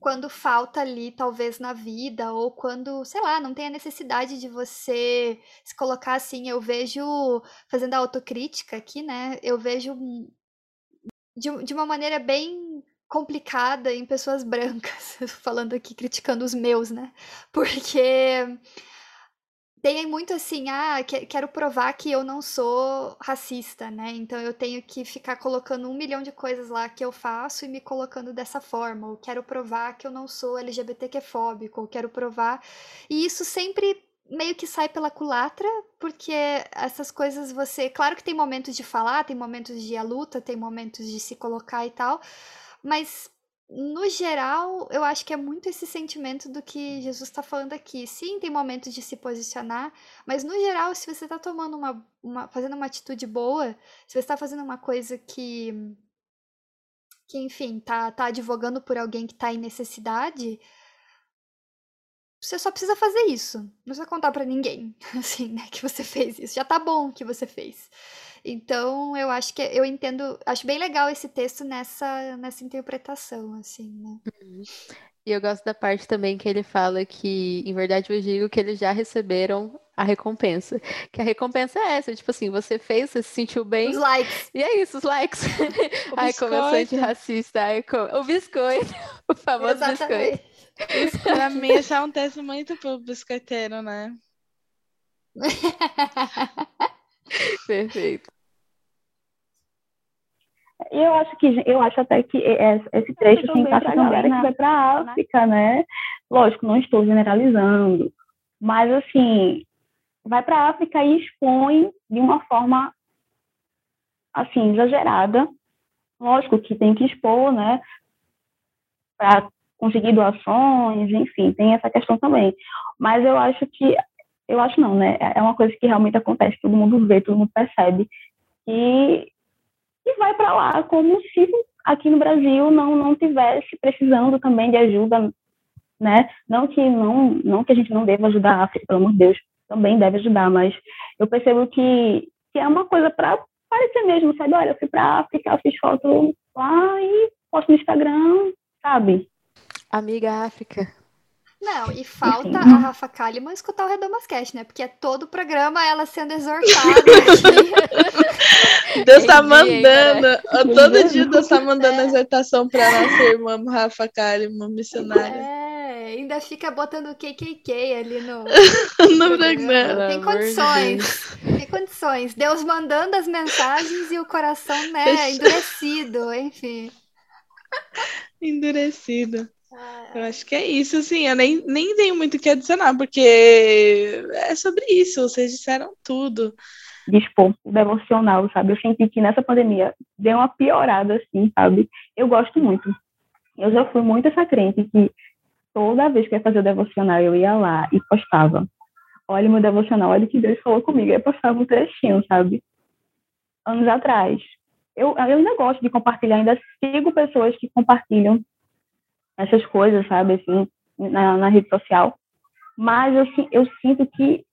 quando falta ali, talvez na vida, ou quando, sei lá, não tem a necessidade de você se colocar assim. Eu vejo, fazendo a autocrítica aqui, né? Eu vejo de, de uma maneira bem complicada em pessoas brancas, falando aqui, criticando os meus, né? Porque tem muito assim, ah, quero provar que eu não sou racista, né? Então eu tenho que ficar colocando um milhão de coisas lá que eu faço e me colocando dessa forma. Ou quero provar que eu não sou LGBTQ-fóbico, ou quero provar. E isso sempre meio que sai pela culatra, porque essas coisas você. Claro que tem momentos de falar, tem momentos de à luta, tem momentos de se colocar e tal, mas no geral, eu acho que é muito esse sentimento do que Jesus está falando aqui. Sim, tem momentos de se posicionar, mas no geral, se você está tomando uma, uma, fazendo uma atitude boa, se você está fazendo uma coisa que, que enfim, tá, tá advogando por alguém que está em necessidade, você só precisa fazer isso. Não precisa contar para ninguém, assim, né, que você fez isso. Já tá bom que você fez. Então, eu acho que eu entendo, acho bem legal esse texto nessa, nessa interpretação, assim, né? Uhum. E eu gosto da parte também que ele fala que, em verdade, eu digo que eles já receberam a recompensa. Que a recompensa é essa, tipo assim, você fez, você se sentiu bem. Os likes. E é isso, os likes. O ai, como eu sou antirracista. Ai, como... O biscoito, o famoso Exatamente. biscoito. Pra mim, é um texto muito pro biscoiteiro, né? Perfeito. E eu acho que eu acho até que esse trecho se encaixa também que vai para a África, né? Lógico, não estou generalizando, mas assim, vai para a África e expõe de uma forma assim exagerada. Lógico que tem que expor, né? Para conseguir doações, enfim, tem essa questão também. Mas eu acho que eu acho não, né? É uma coisa que realmente acontece, todo mundo vê, todo mundo percebe. E e vai para lá como se aqui no Brasil não, não tivesse precisando também de ajuda, né? Não que, não, não que a gente não deva ajudar a África, pelo amor de Deus, também deve ajudar, mas eu percebo que, que é uma coisa para parecer mesmo, sabe? Olha, eu fui para África, fiz foto lá e posto no Instagram, sabe? Amiga África. Não, e falta Enfim. a Rafa Kalimann escutar o Redomascast, né? Porque é todo o programa ela sendo exortada Deus tá mandando, né? todo dia Deus tá mandando é. exortação pra nossa irmã Rafa Kalimann, missionária. É, ainda fica botando KKK ali no, no programa. Tem condições, tem condições. Deus mandando as mensagens e o coração, né, endurecido, enfim. Endurecido. Eu acho que é isso, assim, eu nem, nem tenho muito o que adicionar, porque é sobre isso, vocês disseram tudo. Dispor o devocional, sabe? Eu senti que nessa pandemia deu uma piorada, assim, sabe? Eu gosto muito. Eu já fui muito essa crente que toda vez que eu ia fazer o devocional, eu ia lá e postava. Olha o meu devocional, olha o que Deus falou comigo. Eu postava um trechinho, sabe? Anos atrás. Eu, eu ainda gosto de compartilhar, ainda sigo pessoas que compartilham essas coisas, sabe, assim, na, na rede social. Mas eu, eu sinto que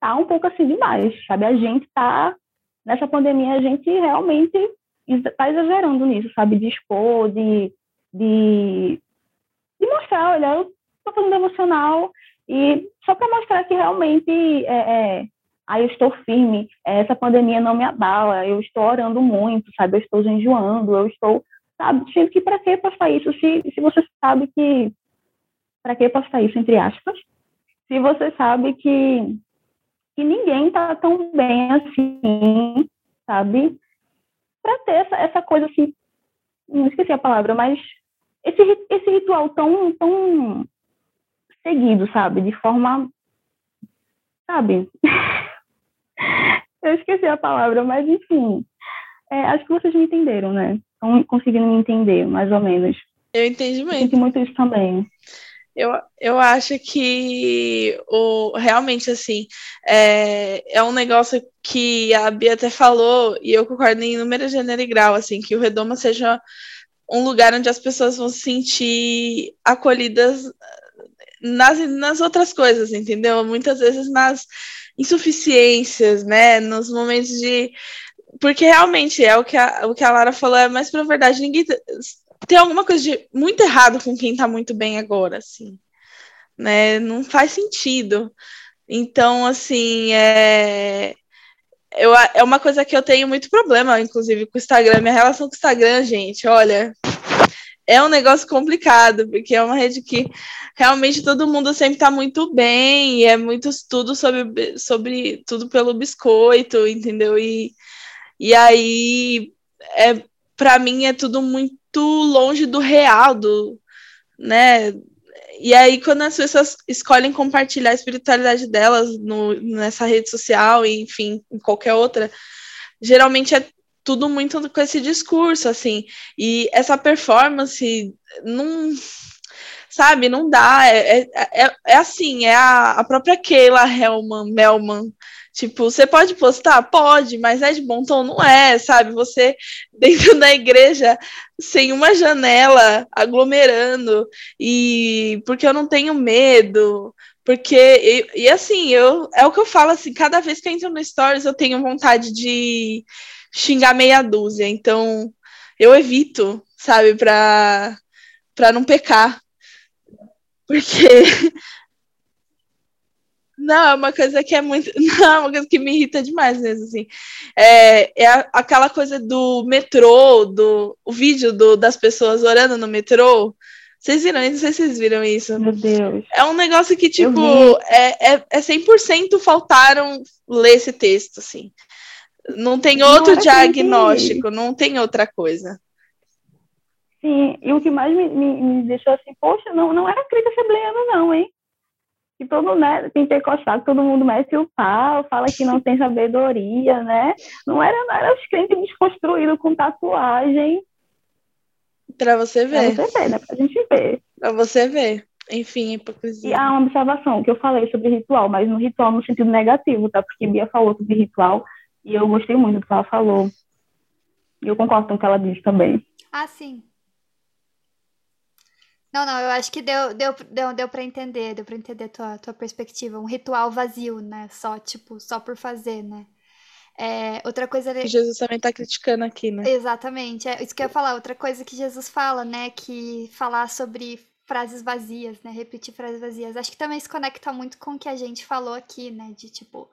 tá um pouco assim demais, sabe? A gente tá, nessa pandemia, a gente realmente está exagerando nisso, sabe? De expor, de, de, de mostrar, olha, eu tô fazendo emocional e só para mostrar que realmente é, é, aí eu estou firme, essa pandemia não me abala, eu estou orando muito, sabe? Eu estou enjoando, eu estou sabe? Sendo que para que postar isso se, se você sabe que. Para que postar isso, entre aspas? Se você sabe que, que ninguém está tão bem assim, sabe? Para ter essa, essa coisa assim. Não esqueci a palavra, mas esse, esse ritual tão, tão seguido, sabe? De forma. Sabe? Eu esqueci a palavra, mas enfim. É, acho que vocês me entenderam, né? estão conseguindo me entender, mais ou menos. Eu entendi muito. Senti muito isso também. Eu, eu acho que o, realmente, assim, é, é um negócio que a Bia até falou, e eu concordo em número, gênero e grau, assim, que o Redoma seja um lugar onde as pessoas vão se sentir acolhidas nas, nas outras coisas, entendeu? Muitas vezes nas insuficiências, né? Nos momentos de porque realmente é o que a, o que a Lara falou, é mais pra verdade, ninguém tem alguma coisa de muito errado com quem tá muito bem agora, assim. Né? Não faz sentido. Então, assim, é, eu, é uma coisa que eu tenho muito problema, inclusive, com o Instagram. Minha relação com o Instagram, gente, olha, é um negócio complicado, porque é uma rede que realmente todo mundo sempre está muito bem, e é muito tudo sobre, sobre tudo pelo biscoito, entendeu? E e aí, é, para mim, é tudo muito longe do real, do, né? E aí, quando as pessoas escolhem compartilhar a espiritualidade delas no, nessa rede social, e, enfim, em qualquer outra, geralmente é tudo muito com esse discurso, assim. E essa performance não. Sabe, não dá. É, é, é, é assim, é a, a própria Keila Hellman, Melman Tipo, você pode postar? Pode, mas é de bom tom? Não é, sabe? Você dentro da igreja, sem uma janela, aglomerando, e porque eu não tenho medo, porque, e, e, assim, eu, é o que eu falo, assim, cada vez que eu entro no Stories, eu tenho vontade de xingar meia dúzia, então eu evito, sabe, pra, pra não pecar. Porque não, é uma coisa que é muito. Não, é uma coisa que me irrita demais mesmo, assim. É, é aquela coisa do metrô, do o vídeo do, das pessoas orando no metrô. Vocês viram? Não sei se vocês viram isso. Meu Deus. É um negócio que, tipo, é, é, é 100% faltaram ler esse texto, assim. Não tem outro não diagnóstico, não tem outra coisa. Sim, e o que mais me, me, me deixou assim, poxa, não, não era crente assembleano, não, hein? Que todo né, pentecostal, todo mundo mete o pau, fala que não tem sabedoria, né? Não era, não era os crentes desconstruídos com tatuagem. Pra você ver. Pra você ver, né? Pra gente ver. Pra você ver. Enfim, hipocrisia. E há uma observação que eu falei sobre ritual, mas no ritual no sentido negativo, tá? Porque Bia falou sobre ritual e eu gostei muito do que ela falou. E eu concordo com o que ela disse também. Ah, sim. Não, não, eu acho que deu, deu, deu, deu para entender, deu para entender a tua, tua perspectiva. Um ritual vazio, né? Só, tipo, só por fazer, né? É, outra coisa. Que Jesus também tá criticando aqui, né? Exatamente, é isso que eu ia falar. Outra coisa que Jesus fala, né? Que falar sobre frases vazias, né? Repetir frases vazias. Acho que também se conecta muito com o que a gente falou aqui, né? De tipo,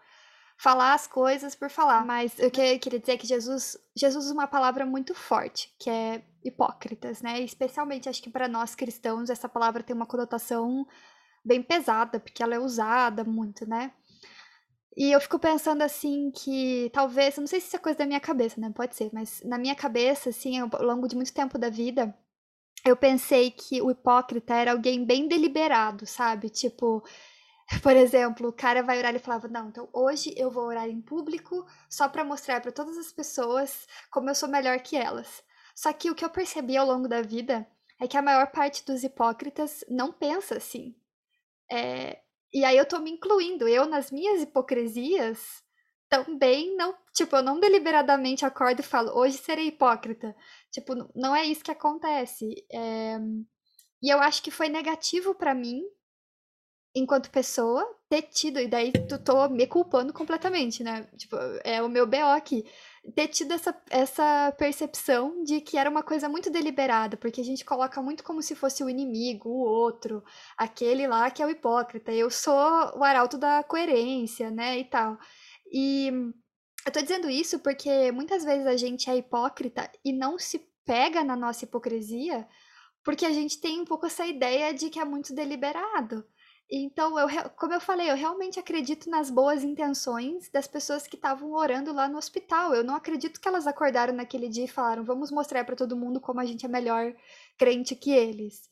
falar as coisas por falar. Mas o que eu queria dizer é que Jesus, Jesus usa uma palavra muito forte, que é hipócritas, né? Especialmente acho que para nós cristãos essa palavra tem uma conotação bem pesada, porque ela é usada muito, né? E eu fico pensando assim que talvez, não sei se isso é coisa da minha cabeça, né? Pode ser, mas na minha cabeça, assim, ao longo de muito tempo da vida, eu pensei que o hipócrita era alguém bem deliberado, sabe? Tipo, por exemplo, o cara vai orar e falava: Não, então hoje eu vou orar em público só para mostrar para todas as pessoas como eu sou melhor que elas. Só que o que eu percebi ao longo da vida é que a maior parte dos hipócritas não pensa assim. É, e aí eu tô me incluindo, eu nas minhas hipocrisias também não, tipo, eu não deliberadamente acordo e falo, hoje serei hipócrita. Tipo, não é isso que acontece. É... E eu acho que foi negativo para mim, enquanto pessoa, ter tido, e daí tu tô me culpando completamente, né? Tipo, é o meu BO aqui ter tido essa, essa percepção de que era uma coisa muito deliberada, porque a gente coloca muito como se fosse o inimigo, o outro, aquele lá que é o hipócrita. Eu sou o arauto da coerência, né, e tal. E eu tô dizendo isso porque muitas vezes a gente é hipócrita e não se pega na nossa hipocrisia, porque a gente tem um pouco essa ideia de que é muito deliberado. Então, eu, como eu falei, eu realmente acredito nas boas intenções das pessoas que estavam orando lá no hospital. Eu não acredito que elas acordaram naquele dia e falaram: vamos mostrar para todo mundo como a gente é melhor crente que eles.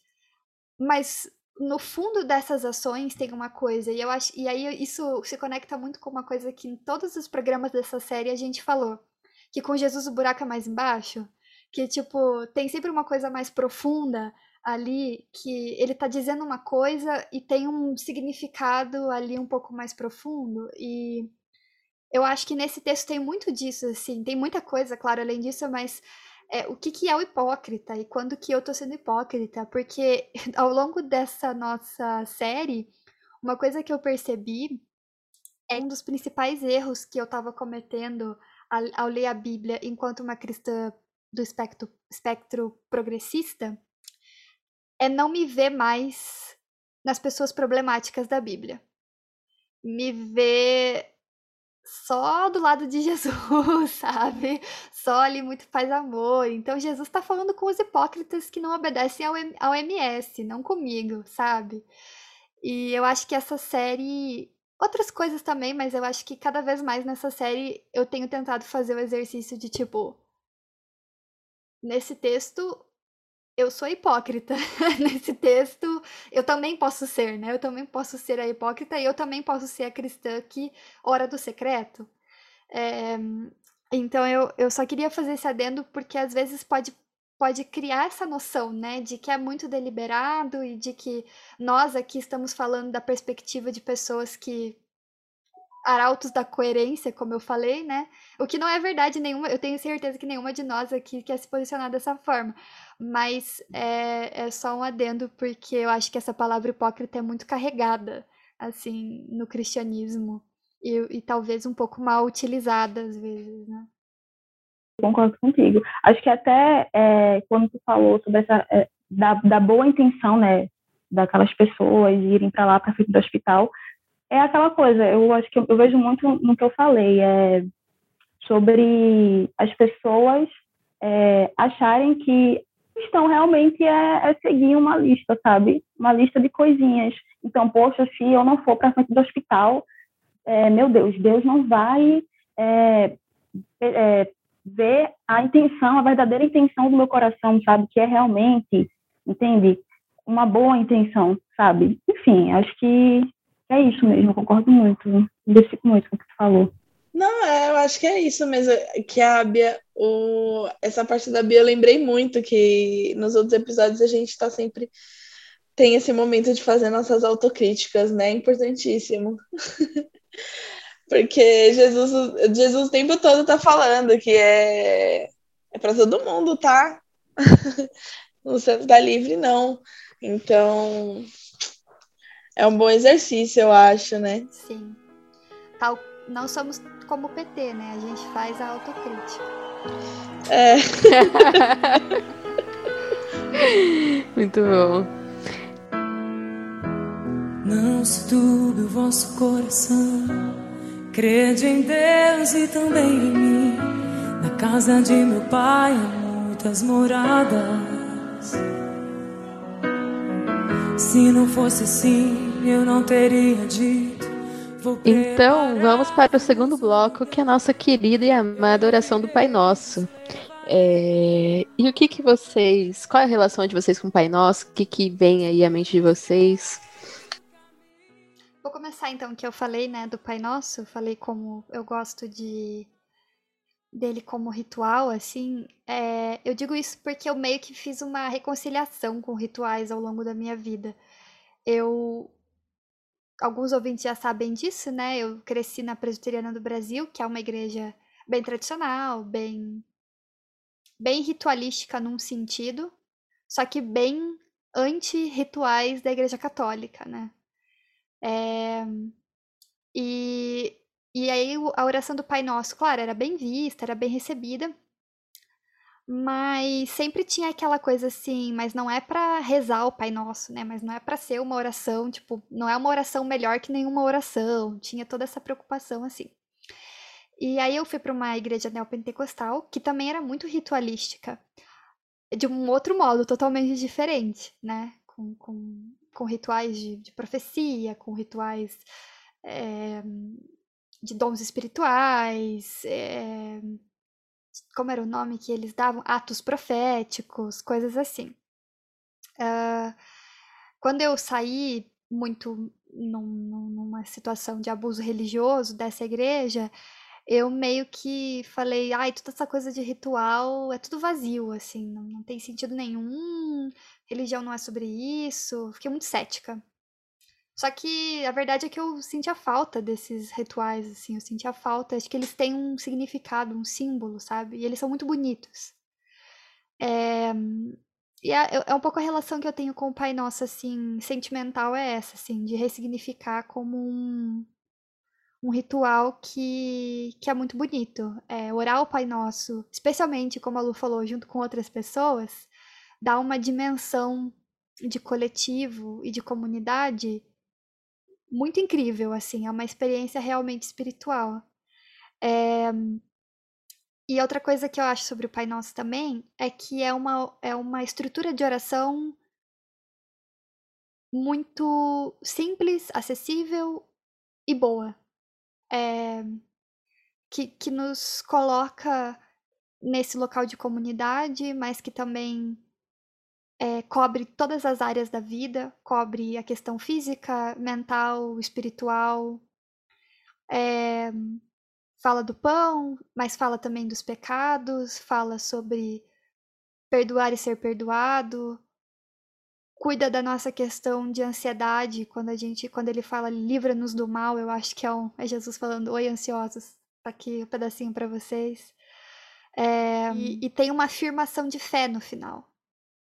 Mas no fundo dessas ações tem uma coisa, e eu acho, e aí isso se conecta muito com uma coisa que em todos os programas dessa série a gente falou, que com Jesus o buraco é mais embaixo, que tipo, tem sempre uma coisa mais profunda ali que ele está dizendo uma coisa e tem um significado ali um pouco mais profundo e eu acho que nesse texto tem muito disso assim tem muita coisa claro além disso mas é, o que, que é o hipócrita e quando que eu tô sendo hipócrita? Porque ao longo dessa nossa série uma coisa que eu percebi é um dos principais erros que eu estava cometendo ao ler a Bíblia enquanto uma cristã do espectro, espectro progressista é não me ver mais nas pessoas problemáticas da Bíblia. Me ver só do lado de Jesus, sabe? Só ali muito paz amor. Então Jesus está falando com os hipócritas que não obedecem ao, ao MS, não comigo, sabe? E eu acho que essa série. Outras coisas também, mas eu acho que cada vez mais nessa série eu tenho tentado fazer o exercício de tipo. Nesse texto, eu sou hipócrita nesse texto. Eu também posso ser, né? Eu também posso ser a hipócrita e eu também posso ser a cristã que ora do secreto. É, então eu, eu só queria fazer esse adendo porque às vezes pode, pode criar essa noção, né? De que é muito deliberado e de que nós aqui estamos falando da perspectiva de pessoas que arautos da coerência, como eu falei, né? O que não é verdade nenhuma, eu tenho certeza que nenhuma de nós aqui quer se posicionar dessa forma. Mas é, é só um adendo, porque eu acho que essa palavra hipócrita é muito carregada, assim, no cristianismo. E, e talvez um pouco mal utilizada às vezes, né? Concordo contigo. Acho que até é, quando tu falou sobre essa é, da, da boa intenção, né, daquelas pessoas irem para lá para frente do hospital, é aquela coisa, eu acho que eu, eu, vejo muito no que eu falei, é sobre as pessoas é, acharem que estão realmente é, é, seguir uma lista, sabe? Uma lista de coisinhas. Então, poxa, se eu não for para frente do hospital, é, meu Deus, Deus não vai é, é, ver a intenção, a verdadeira intenção do meu coração, sabe? Que é realmente, entende? Uma boa intenção, sabe? Enfim, acho que é isso mesmo, concordo muito. Identifico muito com o que tu falou. Não, é, eu acho que é isso mesmo. Que a Bia, o, essa parte da Bia eu lembrei muito que nos outros episódios a gente está sempre. Tem esse momento de fazer nossas autocríticas, né? Importantíssimo. Porque Jesus, Jesus o tempo todo tá falando que é, é para todo mundo, tá? no centro da Livre, não. Então, é um bom exercício, eu acho, né? Sim. Tal, não somos como o PT, né? A gente faz a autocrítica. É. Muito bom. Não se turbe o vosso coração. Crede em Deus e também em mim. Na casa de meu pai há muitas moradas. Se não fosse assim, eu não teria dito. Então, vamos para o segundo bloco, que é a nossa querida e amada oração do Pai Nosso. É, E o que que vocês. Qual é a relação de vocês com o Pai Nosso? O que que vem aí à mente de vocês? Vou começar então que eu falei, né, do Pai Nosso, eu falei como eu gosto de dele como ritual, assim. É, eu digo isso porque eu meio que fiz uma reconciliação com rituais ao longo da minha vida. Eu alguns ouvintes já sabem disso, né? Eu cresci na Presbiteriana do Brasil, que é uma igreja bem tradicional, bem bem ritualística num sentido, só que bem anti-rituais da Igreja Católica, né? É, e, e aí a oração do Pai Nosso, claro, era bem vista, era bem recebida, mas sempre tinha aquela coisa assim, mas não é pra rezar o Pai Nosso, né? Mas não é pra ser uma oração, tipo, não é uma oração melhor que nenhuma oração. Tinha toda essa preocupação assim. E aí eu fui pra uma igreja neopentecostal, que também era muito ritualística, de um outro modo, totalmente diferente, né? Com, com, com rituais de, de profecia, com rituais eh, de dons espirituais, eh, como era o nome que eles davam? Atos proféticos, coisas assim. Ah, quando eu saí muito num- numa situação de abuso religioso dessa igreja, eu meio que falei, ai, toda essa coisa de ritual é tudo vazio, assim, não, não tem sentido nenhum, religião não é sobre isso, fiquei muito cética. Só que a verdade é que eu sentia falta desses rituais, assim, eu sentia falta, acho que eles têm um significado, um símbolo, sabe? E eles são muito bonitos. É, e é, é um pouco a relação que eu tenho com o Pai Nosso, assim, sentimental é essa, assim, de ressignificar como um, um ritual que, que é muito bonito. É, orar o Pai Nosso, especialmente, como a Lu falou, junto com outras pessoas, dá uma dimensão de coletivo e de comunidade muito incrível, assim, é uma experiência realmente espiritual. É, E outra coisa que eu acho sobre o Pai Nosso também é que é uma, é uma estrutura de oração muito simples, acessível e boa. É, que, que nos coloca nesse local de comunidade, mas que também é, cobre todas as áreas da vida, cobre a questão física, mental, espiritual. É, fala do pão, mas fala também dos pecados, fala sobre perdoar e ser perdoado. Cuida da nossa questão de ansiedade, quando a gente, quando ele fala livra-nos do mal, eu acho que é, um, é Jesus falando, oi ansiosos, tá aqui um pedacinho para vocês. É, e, e tem uma afirmação de fé no final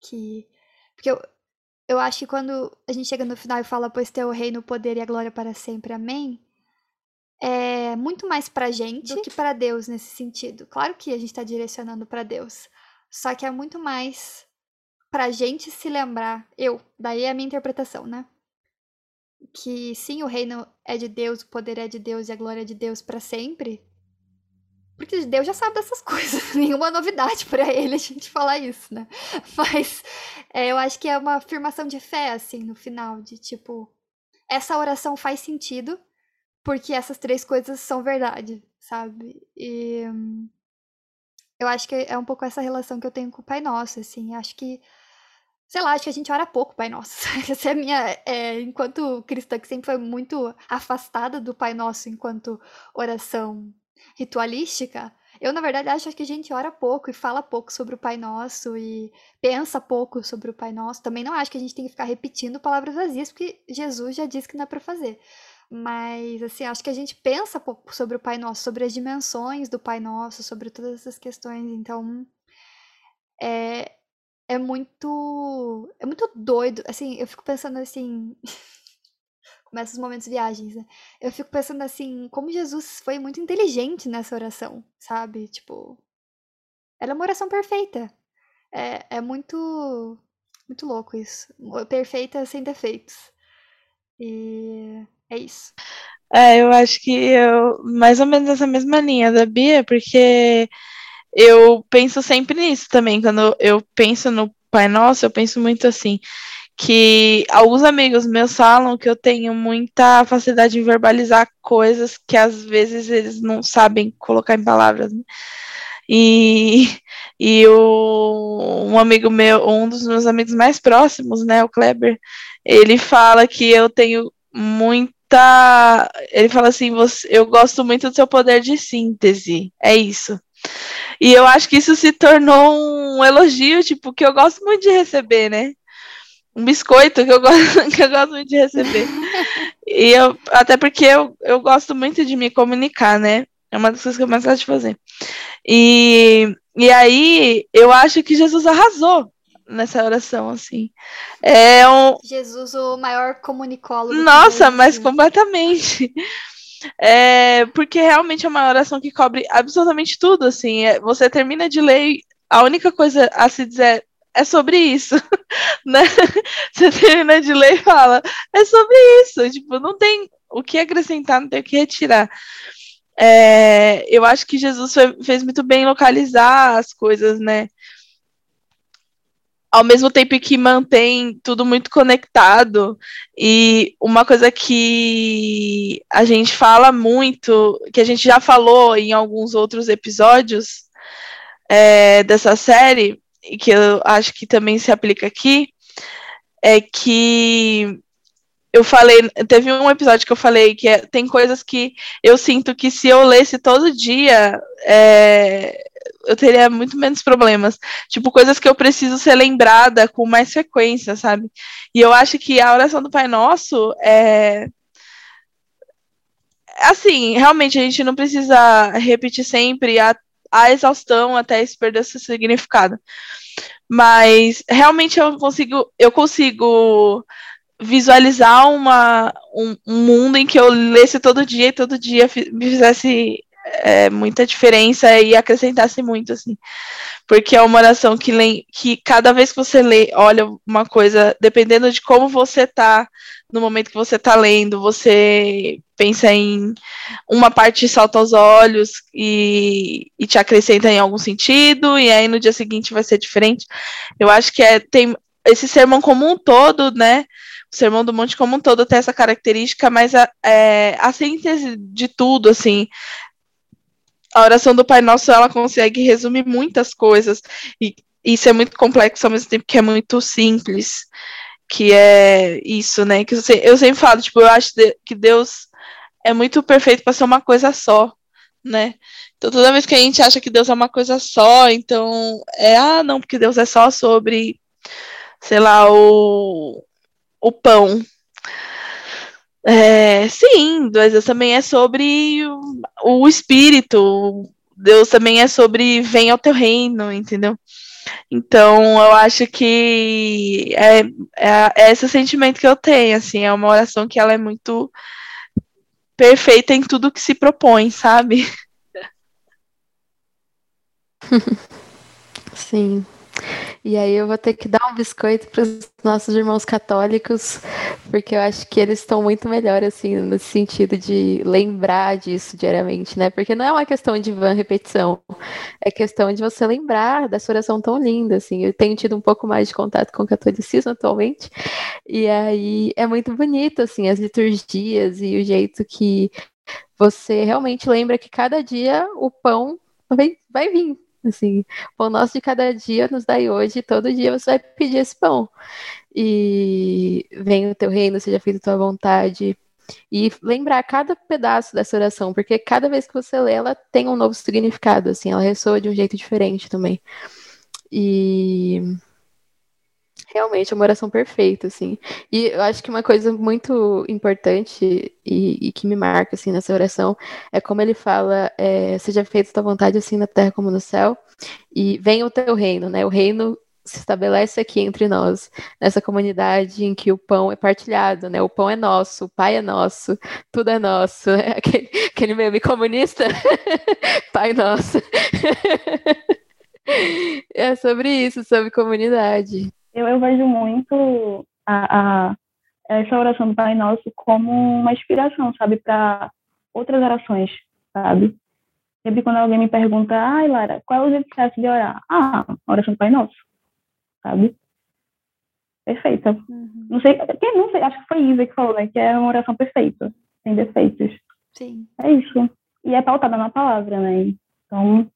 que porque eu, eu acho que quando a gente chega no final e fala pois teu reino, o poder e a glória para sempre, amém, é muito mais pra gente do que para Deus nesse sentido. Claro que a gente está direcionando para Deus, só que é muito mais pra gente se lembrar, eu, daí é a minha interpretação, né? Que sim, o reino é de Deus, o poder é de Deus e a glória é de Deus para sempre. Porque Deus já sabe dessas coisas, nenhuma novidade para ele a gente falar isso, né? Mas é, eu acho que é uma afirmação de fé, assim, no final, de tipo, essa oração faz sentido porque essas três coisas são verdade, sabe? E hum, eu acho que é um pouco essa relação que eu tenho com o Pai Nosso, assim, acho que sei lá, acho que a gente ora pouco, Pai Nosso. Essa é a minha. É, enquanto cristã, que sempre foi muito afastada do Pai Nosso enquanto oração ritualística, eu, na verdade, acho que a gente ora pouco e fala pouco sobre o Pai Nosso e pensa pouco sobre o Pai Nosso. Também não acho que a gente tem que ficar repetindo palavras vazias, porque Jesus já disse que não é para fazer. Mas, assim, acho que a gente pensa pouco sobre o Pai Nosso, sobre as dimensões do Pai Nosso, sobre todas essas questões. Então, é, é muito. É muito doido. Assim, eu fico pensando assim. Começa os momentos viagens, né? Eu fico pensando assim, como Jesus foi muito inteligente nessa oração, sabe? Tipo. Ela é uma oração perfeita. É, é muito. Muito louco isso. Perfeita sem defeitos. E é isso. É, eu acho que eu mais ou menos essa mesma linha da Bia, porque eu penso sempre nisso também. Quando eu penso no Pai Nosso, eu penso muito assim, que alguns amigos meus falam que eu tenho muita facilidade em verbalizar coisas que às vezes eles não sabem colocar em palavras. Né? E, e o, um amigo meu, um dos meus amigos mais próximos, né, o Kleber, ele fala que eu tenho muito tá. Ele fala assim: você, eu gosto muito do seu poder de síntese. É isso. E eu acho que isso se tornou um elogio, tipo, que eu gosto muito de receber, né? Um biscoito que eu gosto, que eu gosto muito de receber. e eu, até porque eu, eu gosto muito de me comunicar, né? É uma das coisas que eu mais gosto de fazer. E, e aí, eu acho que Jesus arrasou nessa oração, assim. É um... Jesus, o maior comunicólogo. Nossa, mas completamente. É, porque realmente é uma oração que cobre absolutamente tudo, assim. É, você termina de ler a única coisa a se dizer é sobre isso, né? Você termina de ler e fala, é sobre isso. Tipo, não tem o que acrescentar, não tem o que retirar. É, eu acho que Jesus foi, fez muito bem localizar as coisas, né? ao mesmo tempo que mantém tudo muito conectado. E uma coisa que a gente fala muito, que a gente já falou em alguns outros episódios é, dessa série, e que eu acho que também se aplica aqui, é que eu falei, teve um episódio que eu falei que é, tem coisas que eu sinto que se eu lesse todo dia, é, eu teria muito menos problemas. Tipo, coisas que eu preciso ser lembrada com mais frequência, sabe? E eu acho que a oração do Pai Nosso é. Assim, realmente a gente não precisa repetir sempre a, a exaustão até isso perder seu significado. Mas realmente eu consigo, eu consigo visualizar uma, um, um mundo em que eu lesse todo dia e todo dia me fizesse é, muita diferença e acrescentasse muito, assim. Porque é uma oração que, que cada vez que você lê, olha uma coisa, dependendo de como você tá no momento que você tá lendo, você pensa em uma parte salta aos olhos e, e te acrescenta em algum sentido, e aí no dia seguinte vai ser diferente. Eu acho que é, tem esse sermão como um todo, né? O Sermão do Monte como um todo tem essa característica, mas a, é, a síntese de tudo, assim, a oração do Pai Nosso ela consegue resumir muitas coisas e isso é muito complexo ao mesmo tempo que é muito simples, que é isso, né? Que eu sempre falo, tipo, eu acho que Deus é muito perfeito para ser uma coisa só, né? Então toda vez que a gente acha que Deus é uma coisa só, então é ah, não, porque Deus é só sobre sei lá, o o pão, é, sim, Deus também é sobre o, o espírito. Deus também é sobre vem ao teu reino, entendeu? Então, eu acho que é, é, é, esse sentimento que eu tenho, assim, é uma oração que ela é muito perfeita em tudo que se propõe, sabe? Sim. E aí eu vou ter que dar um biscoito para os nossos irmãos católicos, porque eu acho que eles estão muito melhor, assim, no sentido de lembrar disso diariamente, né? Porque não é uma questão de vã repetição, é questão de você lembrar dessa oração tão linda, assim. Eu tenho tido um pouco mais de contato com o catolicismo atualmente, e aí é muito bonito, assim, as liturgias e o jeito que você realmente lembra que cada dia o pão vai, vai vir, Assim, pão nosso de cada dia nos dai hoje, todo dia você vai pedir esse pão. E venha o teu reino, seja feita a tua vontade. E lembrar cada pedaço dessa oração, porque cada vez que você lê, ela tem um novo significado, assim, ela ressoa de um jeito diferente também. E realmente é uma oração perfeita, assim. E eu acho que uma coisa muito importante e, e que me marca, assim, nessa oração é como ele fala, é, seja feita tua vontade, assim, na terra como no céu, e venha o teu reino, né? O reino se estabelece aqui entre nós, nessa comunidade em que o pão é partilhado, né? O pão é nosso, o pai é nosso, tudo é nosso. Aquele, aquele meme comunista, pai nosso. é sobre isso, sobre comunidade. Eu, eu vejo muito a, a, essa oração do Pai Nosso como uma inspiração, sabe, para outras orações, sabe? Sempre quando alguém me pergunta, ai, Lara, qual é o jeito de orar? Ah, oração do Pai Nosso sabe? Perfeita. Uhum. Não sei, quem não sei, acho que foi Isa que falou, né? Que é uma oração perfeita, sem defeitos. Sim. É isso. E é pautada na palavra, né? Então.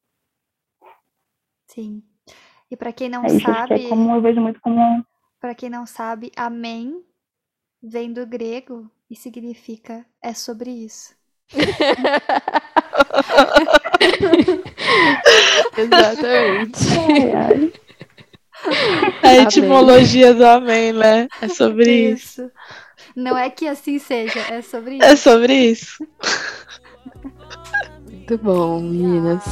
Sim. E para quem não é isso, sabe. É como eu vejo muito como. Para quem não sabe, amém vem do grego e significa é sobre isso. Exatamente. Ai, ai. A etimologia do amém, né? É sobre isso. isso. Não é que assim seja, é sobre isso. É sobre isso. Muito bom, meninas.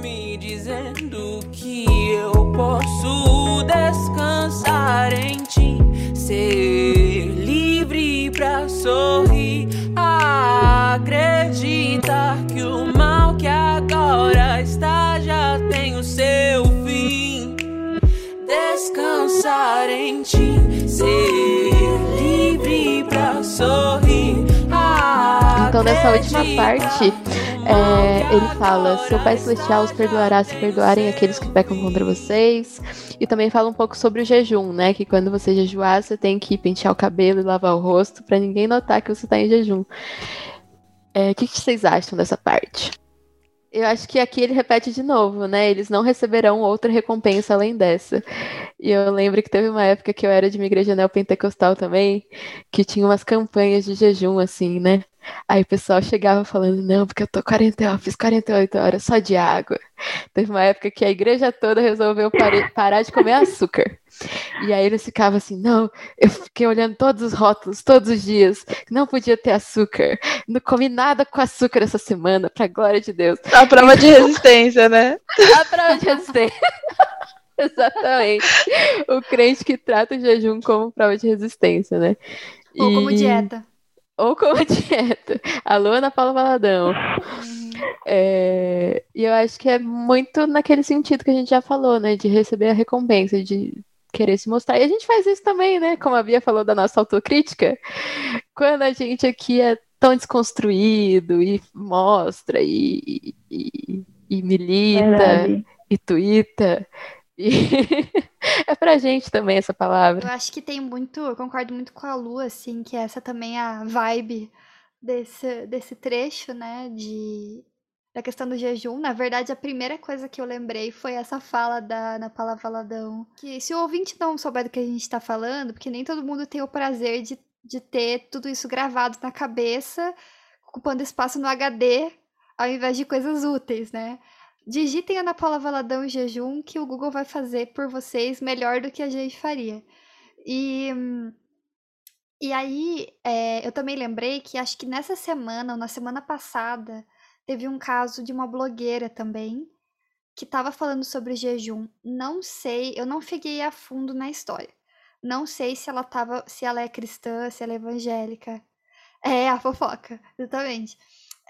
Me dizendo que eu posso descansar em ti, ser livre pra sorrir, acreditar que o mal que agora está já tem o seu descansar em ti, ser livre pra sorrir. Então, nessa última parte, é, ele fala: Seu Pai Celestial os perdoará se perdoarem aqueles que pecam contra vocês. E também fala um pouco sobre o jejum, né? Que quando você jejuar, você tem que pentear o cabelo e lavar o rosto para ninguém notar que você tá em jejum. É, o que, que vocês acham dessa parte? Eu acho que aqui ele repete de novo, né? Eles não receberão outra recompensa além dessa. E eu lembro que teve uma época que eu era de uma igreja neopentecostal também, que tinha umas campanhas de jejum, assim, né? Aí o pessoal chegava falando, não, porque eu tô 40, fiz 48 horas só de água. Teve uma época que a igreja toda resolveu parar de comer açúcar. E aí eles ficavam assim, não, eu fiquei olhando todos os rótulos, todos os dias, não podia ter açúcar. Não comi nada com açúcar essa semana, pra glória de Deus. A prova de resistência, né? A prova de resistência. Exatamente. O crente que trata o jejum como prova de resistência, né? Ou e... como dieta. Ou como dieta. Alô, Ana Paula Valadão. É... E eu acho que é muito naquele sentido que a gente já falou, né? De receber a recompensa, de querer se mostrar. E a gente faz isso também, né? Como a Bia falou da nossa autocrítica. Quando a gente aqui é tão desconstruído e mostra e, e, e milita Verdade. e twitta. E é pra gente também essa palavra. Eu acho que tem muito, eu concordo muito com a Lu, assim, que essa também é a vibe desse, desse trecho, né, de da questão do jejum. Na verdade, a primeira coisa que eu lembrei foi essa fala da Ana Paula Valadão. Que se o ouvinte não souber do que a gente está falando, porque nem todo mundo tem o prazer de, de ter tudo isso gravado na cabeça, ocupando espaço no HD, ao invés de coisas úteis, né? Digitem Ana Paula Valadão em jejum que o Google vai fazer por vocês melhor do que a gente faria. E, e aí, é, eu também lembrei que acho que nessa semana, ou na semana passada, teve um caso de uma blogueira também, que estava falando sobre jejum. Não sei, eu não fiquei a fundo na história. Não sei se ela tava, se ela é cristã, se ela é evangélica. É, a fofoca, exatamente.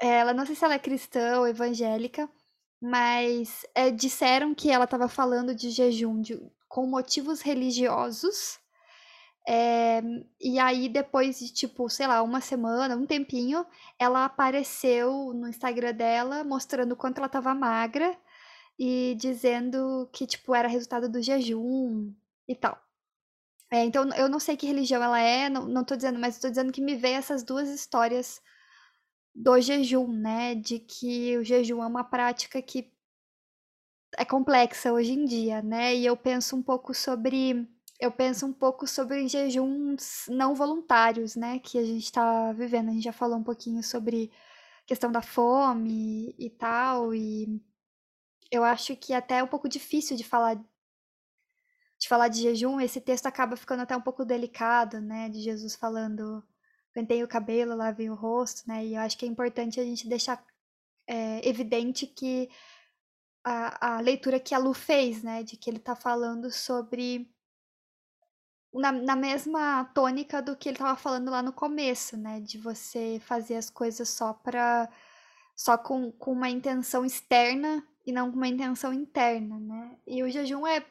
É, ela não sei se ela é cristã ou evangélica, mas é, disseram que ela estava falando de jejum de, com motivos religiosos. É, e aí, depois de, tipo, sei lá, uma semana, um tempinho, ela apareceu no Instagram dela mostrando o quanto ela estava magra e dizendo que, tipo, era resultado do jejum e tal. É, então, eu não sei que religião ela é, não, não tô dizendo, mas estou dizendo que me veio essas duas histórias do jejum, né? De que o jejum é uma prática que é complexa hoje em dia, né? E eu penso um pouco sobre eu penso um pouco sobre jejuns não voluntários, né, que a gente está vivendo. A gente já falou um pouquinho sobre questão da fome e tal, e eu acho que até é um pouco difícil de falar de falar de jejum. Esse texto acaba ficando até um pouco delicado, né, de Jesus falando pentei o cabelo, lavei o rosto, né? E eu acho que é importante a gente deixar é, evidente que a, a leitura que a Lu fez, né? De que ele tá falando sobre. Na, na mesma tônica do que ele tava falando lá no começo, né? De você fazer as coisas só pra. só com, com uma intenção externa e não com uma intenção interna, né? E o jejum é.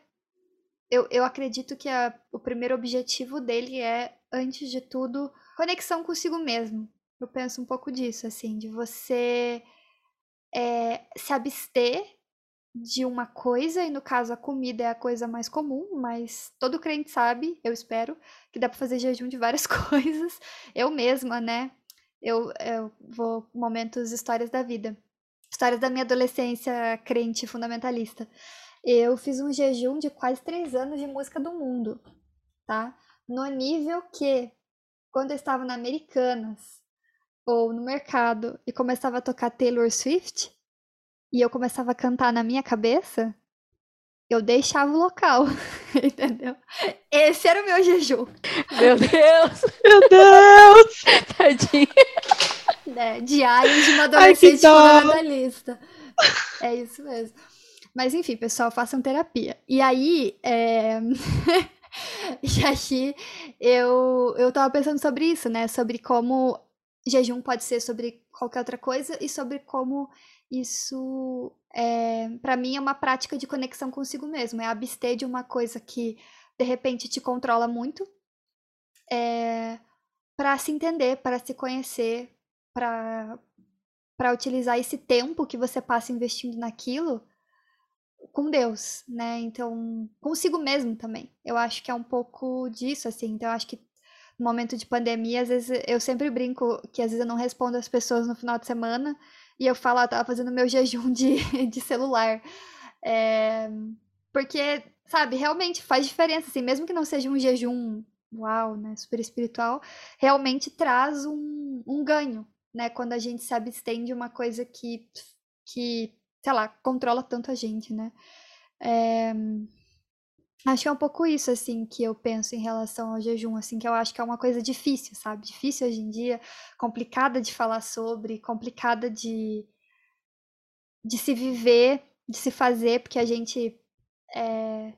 Eu, eu acredito que a, o primeiro objetivo dele é, antes de tudo, conexão consigo mesmo. Eu penso um pouco disso, assim, de você é, se abster de uma coisa, e no caso a comida é a coisa mais comum, mas todo crente sabe, eu espero, que dá para fazer jejum de várias coisas. Eu mesma, né? Eu, eu vou momentos histórias da vida. Histórias da minha adolescência crente fundamentalista. Eu fiz um jejum de quase três anos de música do mundo, tá? No nível que, quando eu estava na Americanas, ou no mercado, e começava a tocar Taylor Swift, e eu começava a cantar na minha cabeça, eu deixava o local, entendeu? Esse era o meu jejum. Meu Deus! Meu Deus! Tadinha. É, diário de uma adolescente fundamentalista. É isso mesmo. Mas enfim, pessoal, façam terapia. E aí, é... e aí eu, eu tava pensando sobre isso, né? Sobre como jejum pode ser sobre qualquer outra coisa e sobre como isso, é, para mim, é uma prática de conexão consigo mesmo. É abster de uma coisa que, de repente, te controla muito, é, para se entender, para se conhecer, para para utilizar esse tempo que você passa investindo naquilo com Deus, né? Então, consigo mesmo também. Eu acho que é um pouco disso, assim. Então, eu acho que no momento de pandemia, às vezes eu sempre brinco que às vezes eu não respondo as pessoas no final de semana e eu falo, ah, tava fazendo meu jejum de, de celular. É, porque, sabe, realmente faz diferença, assim, mesmo que não seja um jejum, uau, né, super espiritual, realmente traz um, um ganho, né, quando a gente se abstém de uma coisa que, que, sei lá, controla tanto a gente, né. É, Acho que é um pouco isso, assim, que eu penso em relação ao jejum, assim, que eu acho que é uma coisa difícil, sabe? Difícil hoje em dia, complicada de falar sobre, complicada de, de se viver, de se fazer, porque a gente. É...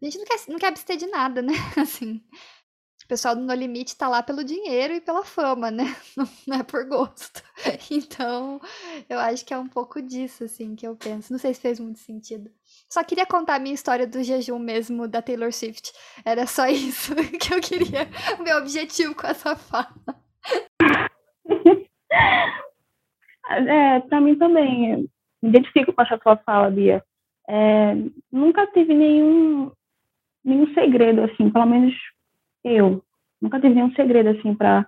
A gente não quer, não quer abster de nada, né? Assim. O pessoal do No Limite tá lá pelo dinheiro e pela fama, né? Não, não é por gosto. Então, eu acho que é um pouco disso, assim, que eu penso. Não sei se fez muito sentido. Só queria contar a minha história do jejum mesmo da Taylor Swift. Era só isso que eu queria. O meu objetivo com essa fala. É, pra mim também. Me identifico com essa sua fala, Bia. É, nunca tive nenhum, nenhum segredo, assim, pelo menos eu. Nunca tive nenhum segredo, assim, para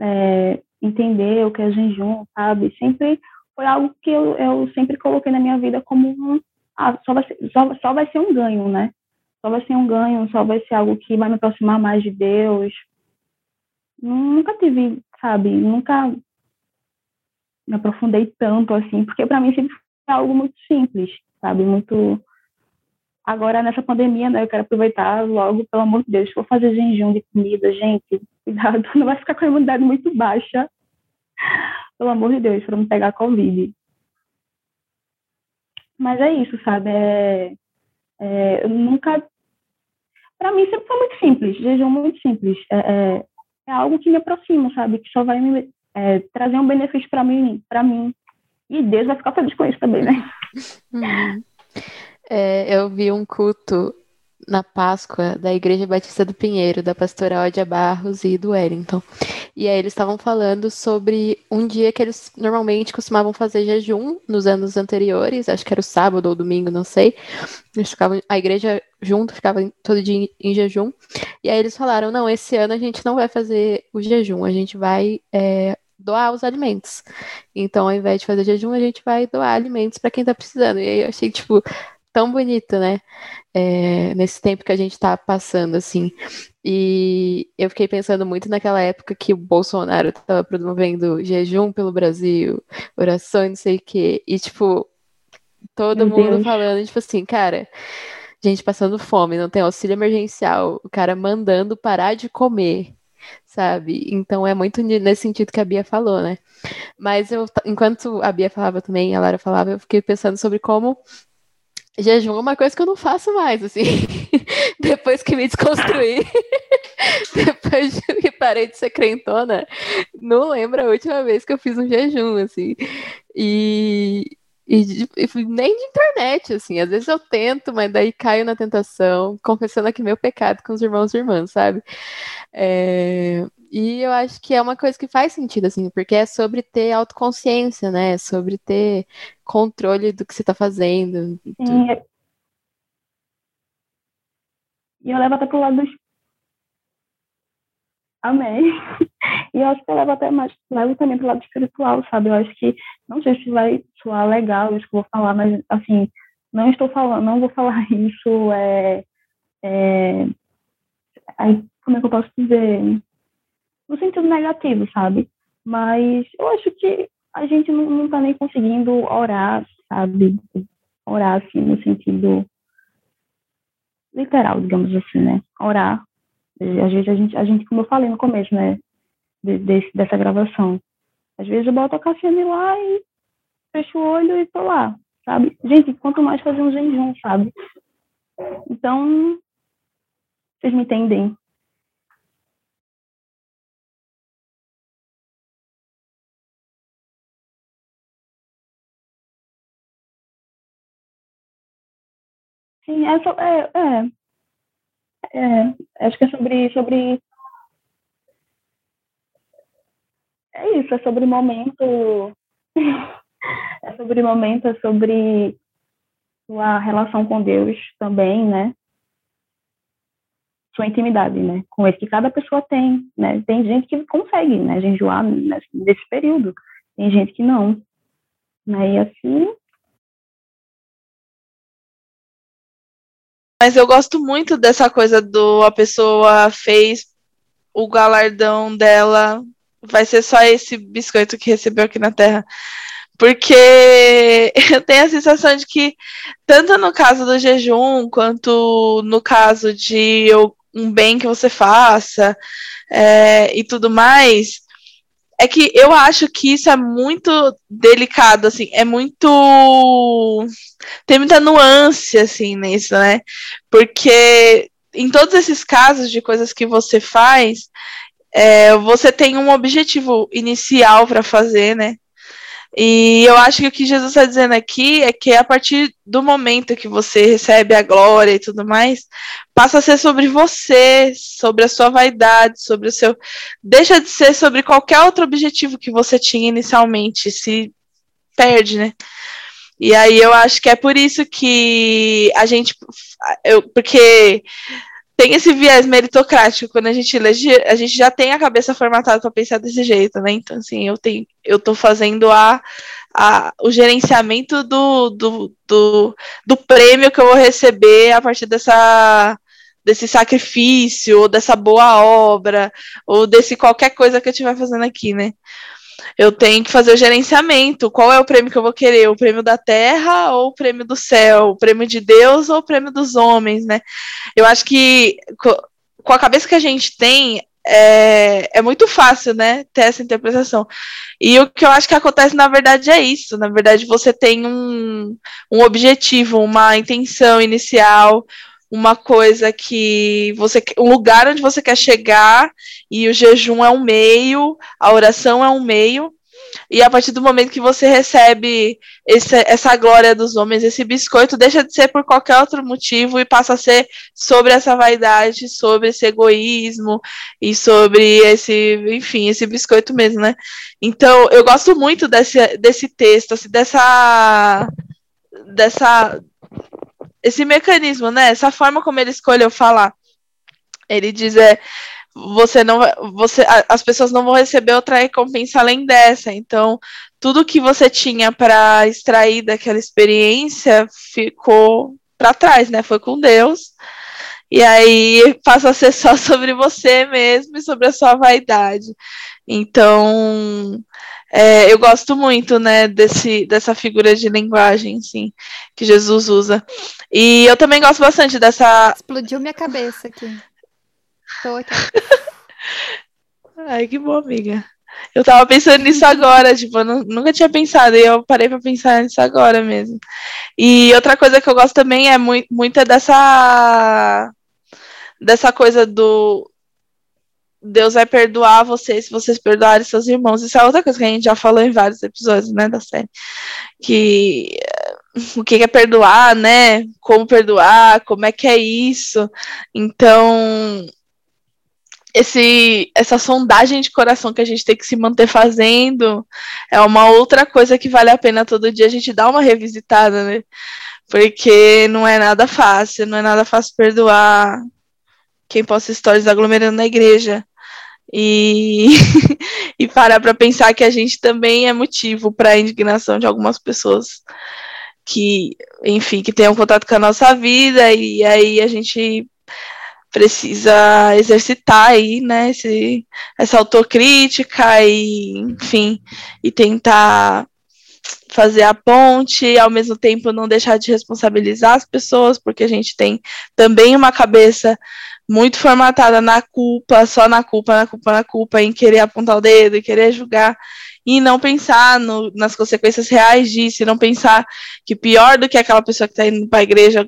é, entender o que é jejum, sabe? Sempre foi algo que eu, eu sempre coloquei na minha vida como um, ah, só vai, ser, só, só vai ser um ganho, né? Só vai ser um ganho, só vai ser algo que vai me aproximar mais de Deus. Nunca tive, sabe? Nunca me aprofundei tanto assim, porque para mim sempre foi algo muito simples, sabe? Muito. Agora, nessa pandemia, né, eu quero aproveitar logo, pelo amor de Deus, vou fazer jejum de comida, gente, cuidado, não vai ficar com a imunidade muito baixa, pelo amor de Deus, para não pegar Covid. Mas é isso, sabe? É, é, eu nunca. Para mim sempre foi muito simples, jejum muito simples. É, é, é, algo que me aproxima, sabe? Que só vai me é, trazer um benefício para mim, para mim. E Deus vai ficar feliz com isso também, né? Uhum. É, eu vi um culto na Páscoa da Igreja Batista do Pinheiro, da pastora Odia Barros e do Wellington. E aí eles estavam falando sobre um dia que eles normalmente costumavam fazer jejum nos anos anteriores, acho que era o sábado ou domingo, não sei. Eles ficavam, a igreja junto ficava todo dia em, jejum. E aí eles falaram: não, esse ano a gente não vai fazer o jejum, a gente vai é, doar os alimentos. Então, ao invés de fazer jejum, a gente vai doar alimentos para quem está precisando. E aí eu achei, tipo, tão bonito, né? É, nesse tempo que a gente está passando, assim. E eu fiquei pensando muito naquela época que o Bolsonaro estava promovendo jejum pelo Brasil, oração, não sei o quê. E, tipo, todo Meu mundo Deus. falando, tipo assim, cara, gente passando fome, não tem auxílio emergencial, o cara mandando parar de comer. sabe? Então é muito nesse sentido que a Bia falou, né? Mas eu, enquanto a Bia falava também, a Lara falava, eu fiquei pensando sobre como jejum é uma coisa que eu não faço mais, assim. depois que me desconstruí, depois que parei de ser crentona, não lembro a última vez que eu fiz um jejum, assim. E, e, e, nem de internet, assim. Às vezes eu tento, mas daí caio na tentação, confessando aqui meu pecado com os irmãos e irmãs, sabe? É, e eu acho que é uma coisa que faz sentido, assim, porque é sobre ter autoconsciência, né? É sobre ter controle do que você está fazendo. Sim. E eu levo até pro lado dos. Amém. E eu acho que eu levo até mais, levo também pro lado espiritual, sabe? Eu acho que, não sei se vai soar legal isso que eu vou falar, mas, assim, não estou falando, não vou falar isso, é, é, aí, como é que eu posso dizer? no sentido negativo, sabe? Mas eu acho que a gente não, não tá nem conseguindo orar, sabe? Orar, assim, no sentido literal, digamos assim, né? Orar. Às vezes a gente, a gente como eu falei no começo, né? De, desse, dessa gravação. Às vezes eu boto a Cassiane lá e fecho o olho e tô lá, sabe? Gente, quanto mais fazer um jejum, sabe? Então, vocês me entendem. Sim, é, é, é, é, acho que é sobre, sobre. É isso, é sobre momento. é sobre momento, é sobre sua relação com Deus também, né? Sua intimidade, né? Com ele que cada pessoa tem, né? Tem gente que consegue, né? Jejuar nesse, nesse período. Tem gente que não. Né? E assim, Mas eu gosto muito dessa coisa do a pessoa fez o galardão dela vai ser só esse biscoito que recebeu aqui na Terra. Porque eu tenho a sensação de que, tanto no caso do jejum, quanto no caso de um bem que você faça é, e tudo mais, é que eu acho que isso é muito delicado, assim, é muito. Tem muita nuance, assim, nisso, né? Porque em todos esses casos de coisas que você faz, é, você tem um objetivo inicial para fazer, né? E eu acho que o que Jesus está dizendo aqui é que a partir do momento que você recebe a glória e tudo mais, passa a ser sobre você, sobre a sua vaidade, sobre o seu. Deixa de ser sobre qualquer outro objetivo que você tinha inicialmente, se perde, né? E aí eu acho que é por isso que a gente. Eu, porque tem esse viés meritocrático quando a gente lê, a gente já tem a cabeça formatada para pensar desse jeito, né? Então, assim, eu tenho, eu tô fazendo a, a, o gerenciamento do, do, do, do prêmio que eu vou receber a partir dessa desse sacrifício, ou dessa boa obra, ou desse qualquer coisa que eu estiver fazendo aqui, né? Eu tenho que fazer o gerenciamento. Qual é o prêmio que eu vou querer? O prêmio da terra ou o prêmio do céu? O prêmio de Deus ou o prêmio dos homens, né? Eu acho que com a cabeça que a gente tem, é, é muito fácil, né, ter essa interpretação. E o que eu acho que acontece, na verdade, é isso. Na verdade, você tem um, um objetivo, uma intenção inicial, uma coisa que você um lugar onde você quer chegar e o jejum é um meio, a oração é um meio. E a partir do momento que você recebe esse, essa glória dos homens, esse biscoito, deixa de ser por qualquer outro motivo e passa a ser sobre essa vaidade, sobre esse egoísmo e sobre esse, enfim, esse biscoito mesmo, né? Então, eu gosto muito desse, desse texto, assim, dessa, dessa esse mecanismo, né? Essa forma como ele escolheu falar. Ele diz é você não você as pessoas não vão receber outra recompensa além dessa. Então, tudo que você tinha para extrair daquela experiência ficou para trás, né? Foi com Deus. E aí passa a ser só sobre você mesmo e sobre a sua vaidade. Então, é, eu gosto muito, né, desse, dessa figura de linguagem, sim, que Jesus usa. E eu também gosto bastante dessa. Explodiu minha cabeça aqui. Tô aqui. Ai, que bom, amiga. Eu tava pensando nisso agora, tipo, eu nunca tinha pensado, e eu parei pra pensar nisso agora mesmo. E outra coisa que eu gosto também é muito, muita dessa dessa coisa do Deus vai perdoar vocês se vocês perdoarem seus irmãos. Isso é outra coisa que a gente já falou em vários episódios, né, da série. Que o que é perdoar, né? Como perdoar, como é que é isso. Então, esse, essa sondagem de coração que a gente tem que se manter fazendo é uma outra coisa que vale a pena todo dia a gente dar uma revisitada, né? Porque não é nada fácil, não é nada fácil perdoar quem posta histórias aglomerando na igreja. E, e parar para pensar que a gente também é motivo para a indignação de algumas pessoas que, enfim, que tenham contato com a nossa vida, e aí a gente precisa exercitar aí, né, esse, essa autocrítica e, enfim, e tentar fazer a ponte, ao mesmo tempo não deixar de responsabilizar as pessoas, porque a gente tem também uma cabeça muito formatada na culpa, só na culpa, na culpa, na culpa, em querer apontar o dedo e querer julgar e não pensar no, nas consequências reais disso, e não pensar que pior do que aquela pessoa que está indo para a igreja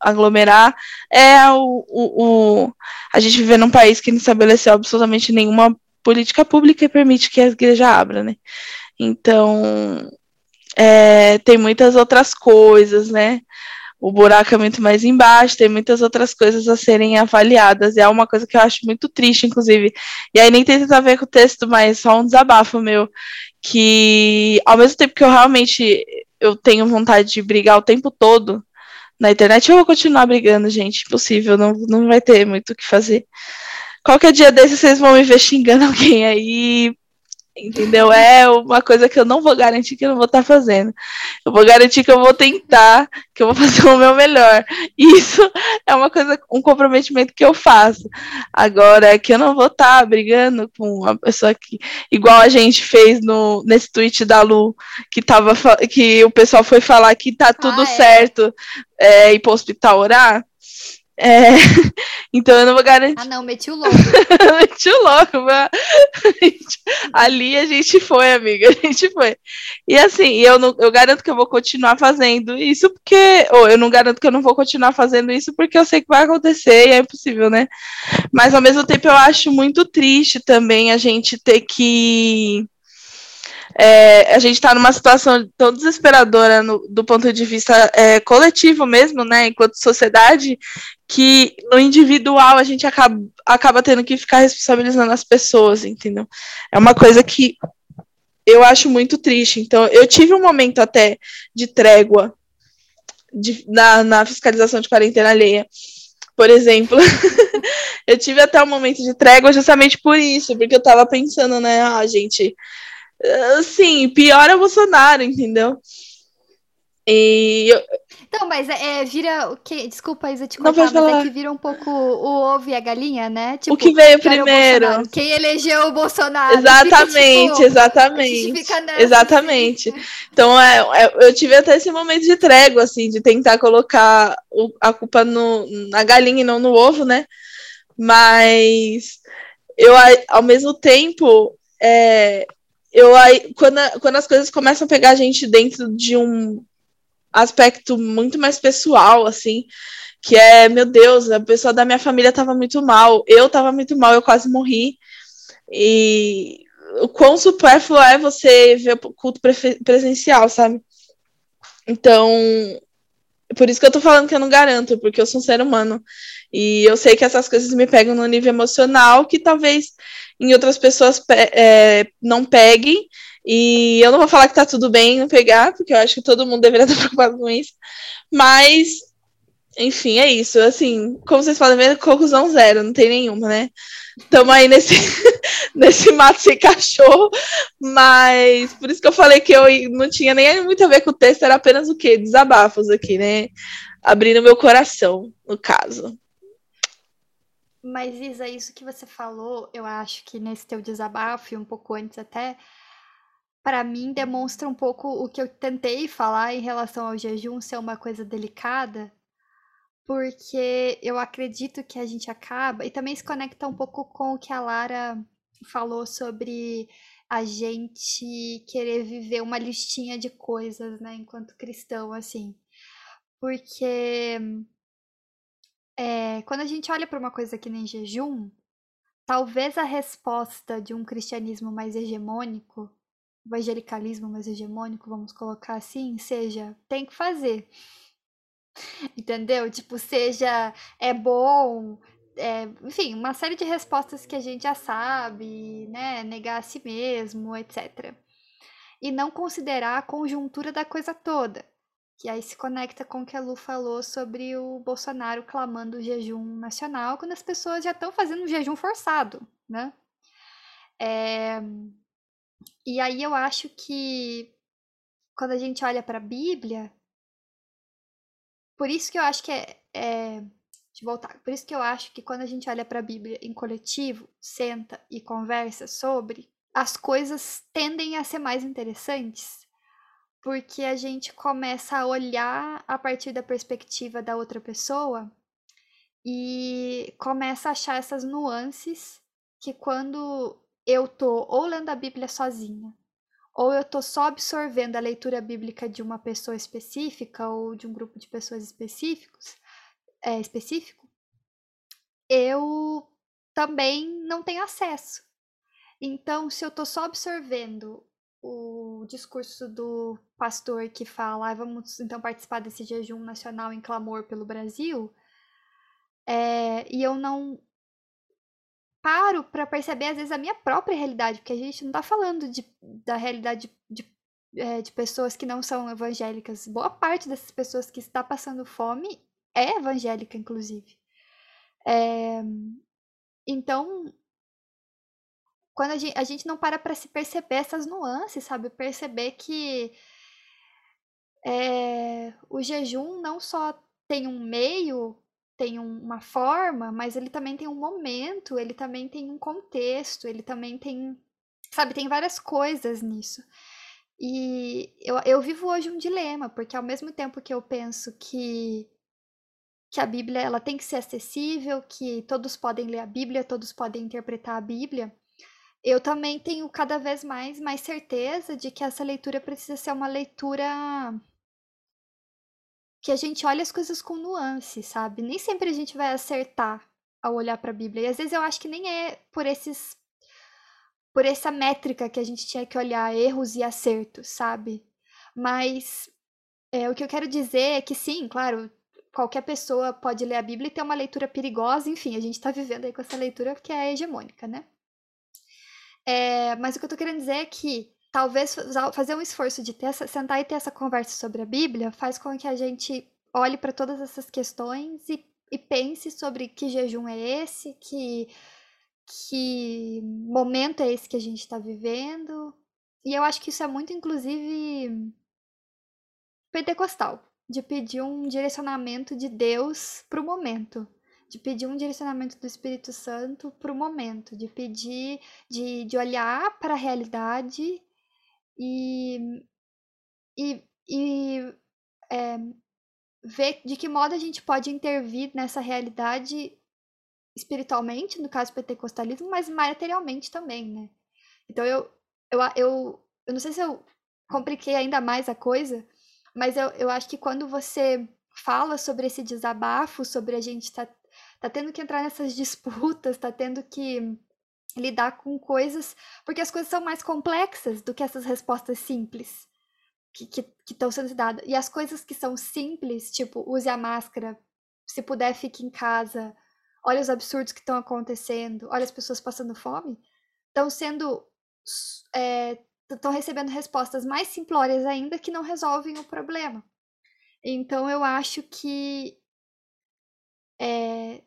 aglomerar, é o, o, o, a gente viver num país que não estabeleceu absolutamente nenhuma política pública que permite que a igreja abra, né? Então, é, tem muitas outras coisas, né? O buraco é muito mais embaixo, tem muitas outras coisas a serem avaliadas, e é uma coisa que eu acho muito triste, inclusive. E aí nem tem tanto a ver com o texto, mas só um desabafo meu, que ao mesmo tempo que eu realmente eu tenho vontade de brigar o tempo todo na internet, eu vou continuar brigando, gente, impossível, não, não vai ter muito o que fazer. Qualquer dia desses vocês vão me ver xingando alguém aí, Entendeu? É uma coisa que eu não vou garantir que eu não vou estar tá fazendo. Eu vou garantir que eu vou tentar, que eu vou fazer o meu melhor. Isso é uma coisa, um comprometimento que eu faço. Agora, que eu não vou estar tá brigando com uma pessoa que, igual a gente fez no, nesse tweet da Lu, que, tava, que o pessoal foi falar que tá tudo ah, é. certo é, ir para o hospital orar. É, então eu não vou garantir. Ah, não, meti o louco. meti o louco, mas... ali a gente foi, amiga, a gente foi. E assim, eu, não, eu garanto que eu vou continuar fazendo isso porque. Ou eu não garanto que eu não vou continuar fazendo isso porque eu sei que vai acontecer e é impossível, né? Mas ao mesmo tempo eu acho muito triste também a gente ter que é, a gente está numa situação tão desesperadora no, do ponto de vista é, coletivo mesmo, né, enquanto sociedade, que no individual a gente acaba, acaba tendo que ficar responsabilizando as pessoas, entendeu? É uma coisa que eu acho muito triste. Então, eu tive um momento até de trégua de, na, na fiscalização de quarentena alheia. Por exemplo, eu tive até um momento de trégua justamente por isso, porque eu tava pensando, né, ah, gente, Assim, pior é o Bolsonaro, entendeu? E eu... Então, mas é, é, vira o que? Desculpa, Isa, te contar, mas é que vira um pouco o ovo e a galinha, né? Tipo, o que veio primeiro? Quem elegeu o Bolsonaro? Exatamente, fica, tipo, exatamente. Exatamente. Então, é, é, eu tive até esse momento de trégua, assim, de tentar colocar o, a culpa no, na galinha e não no ovo, né? Mas eu, ao mesmo tempo, é, eu aí, quando, quando as coisas começam a pegar a gente dentro de um aspecto muito mais pessoal, assim, que é, meu Deus, a pessoa da minha família estava muito mal, eu estava muito mal, eu quase morri. E o quão supérfluo é você ver o culto presencial, sabe? Então, por isso que eu tô falando que eu não garanto, porque eu sou um ser humano. E eu sei que essas coisas me pegam no nível emocional que talvez em outras pessoas é, não peguem. E eu não vou falar que tá tudo bem não pegar, porque eu acho que todo mundo deveria estar preocupado com isso. Mas, enfim, é isso. Assim, como vocês podem ver, conclusão zero, não tem nenhuma, né? Estamos aí nesse, nesse mato sem cachorro, mas por isso que eu falei que eu não tinha nem muito a ver com o texto, era apenas o quê? Desabafos aqui, né? Abrindo meu coração, no caso. Mas, Isa, isso que você falou, eu acho que nesse teu desabafo, e um pouco antes até, para mim demonstra um pouco o que eu tentei falar em relação ao jejum ser uma coisa delicada, porque eu acredito que a gente acaba, e também se conecta um pouco com o que a Lara falou sobre a gente querer viver uma listinha de coisas, né, enquanto cristão, assim. Porque é, quando a gente olha para uma coisa que nem jejum, talvez a resposta de um cristianismo mais hegemônico, evangelicalismo mais hegemônico, vamos colocar assim, seja tem que fazer. Entendeu? Tipo, seja é bom, é, enfim, uma série de respostas que a gente já sabe, né? Negar a si mesmo, etc. E não considerar a conjuntura da coisa toda. Que aí se conecta com o que a Lu falou sobre o Bolsonaro clamando o jejum nacional, quando as pessoas já estão fazendo um jejum forçado, né? É... E aí eu acho que quando a gente olha para a Bíblia, por isso que eu acho que é, é de voltar. Por isso que eu acho que quando a gente olha para a Bíblia em coletivo, senta e conversa sobre, as coisas tendem a ser mais interessantes, porque a gente começa a olhar a partir da perspectiva da outra pessoa e começa a achar essas nuances que quando eu tô ou lendo a Bíblia sozinha, ou eu tô só absorvendo a leitura bíblica de uma pessoa específica ou de um grupo de pessoas específicos, é, específico, eu também não tenho acesso. Então, se eu estou só absorvendo o discurso do pastor que fala, ah, vamos então participar desse jejum nacional em clamor pelo Brasil, é, e eu não paro para perceber às vezes a minha própria realidade, porque a gente não está falando de, da realidade de, de, é, de pessoas que não são evangélicas. Boa parte dessas pessoas que está passando fome é evangélica, inclusive. É, então, quando a gente, a gente não para para se perceber essas nuances, sabe? Perceber que é, o jejum não só tem um meio, tem um, uma forma, mas ele também tem um momento, ele também tem um contexto, ele também tem, sabe, tem várias coisas nisso. E eu, eu vivo hoje um dilema, porque ao mesmo tempo que eu penso que que a Bíblia ela tem que ser acessível, que todos podem ler a Bíblia, todos podem interpretar a Bíblia. Eu também tenho cada vez mais mais certeza de que essa leitura precisa ser uma leitura que a gente olha as coisas com nuance, sabe? Nem sempre a gente vai acertar ao olhar para a Bíblia. E às vezes eu acho que nem é por esses por essa métrica que a gente tinha que olhar erros e acertos, sabe? Mas é, o que eu quero dizer é que sim, claro, qualquer pessoa pode ler a Bíblia e ter uma leitura perigosa, enfim, a gente está vivendo aí com essa leitura que é hegemônica, né? É, mas o que eu tô querendo dizer é que talvez fazer um esforço de ter essa, sentar e ter essa conversa sobre a Bíblia faz com que a gente olhe para todas essas questões e, e, pense sobre que jejum é esse, que, que momento é esse que a gente está vivendo. E eu acho que isso é muito, inclusive, pentecostal de pedir um direcionamento de Deus para o momento, de pedir um direcionamento do Espírito Santo para o momento, de pedir, de, de olhar para a realidade e, e, e é, ver de que modo a gente pode intervir nessa realidade espiritualmente, no caso pentecostalismo, mas materialmente também, né? Então eu, eu, eu, eu não sei se eu compliquei ainda mais a coisa, mas eu, eu acho que quando você fala sobre esse desabafo, sobre a gente tá, tá tendo que entrar nessas disputas, tá tendo que lidar com coisas, porque as coisas são mais complexas do que essas respostas simples que estão sendo dadas. E as coisas que são simples, tipo, use a máscara, se puder, fique em casa, olha os absurdos que estão acontecendo, olha as pessoas passando fome, estão sendo é, estão recebendo respostas mais simplórias ainda que não resolvem o problema. Então eu acho que é,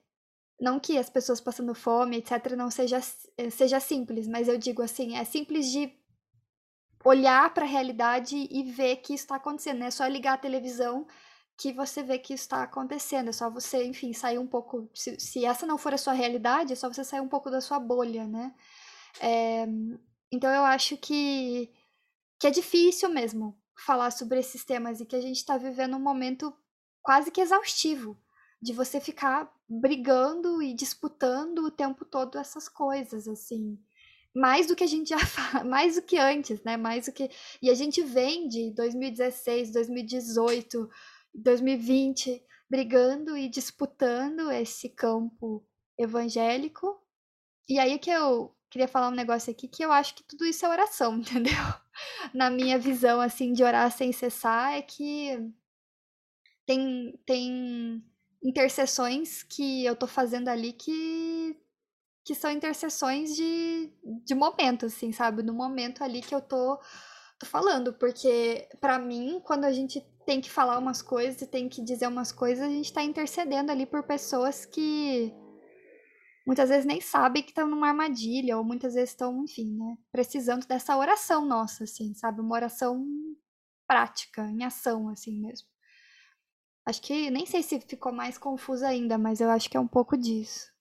não que as pessoas passando fome, etc, não seja eh, seja simples, mas eu digo assim, é simples de olhar para a realidade e ver que isso está acontecendo. Não é só ligar a televisão que você vê que isso está acontecendo. É só você, enfim, sair um pouco. Se, se, essa não for a sua realidade, é só você sair um pouco da sua bolha, né? É, então eu acho que, que é difícil mesmo falar sobre esses temas e que a gente está vivendo um momento quase que exaustivo de você ficar brigando e disputando o tempo todo essas coisas, assim. mais do que a gente já fala, mais do que antes, né? Mais do que e a gente vem de 2016, 2018, 2020 brigando e disputando esse campo evangélico. E aí que eu queria falar um negócio aqui que eu acho que tudo isso é oração, entendeu? Na minha visão assim de orar sem cessar é que tem tem intercessões que eu tô fazendo ali que que são intercessões de, de momento, assim, sabe? No momento ali que eu tô, tô falando. Porque, para mim, quando a gente tem que falar umas coisas e tem que dizer umas coisas, a gente tá intercedendo ali por pessoas que muitas vezes nem sabem que estão numa armadilha, ou muitas vezes estão, enfim, né? Precisando dessa oração nossa, assim, sabe? Uma oração prática, em ação, assim mesmo. Acho que nem sei se ficou mais confuso ainda, mas eu acho que é um pouco disso.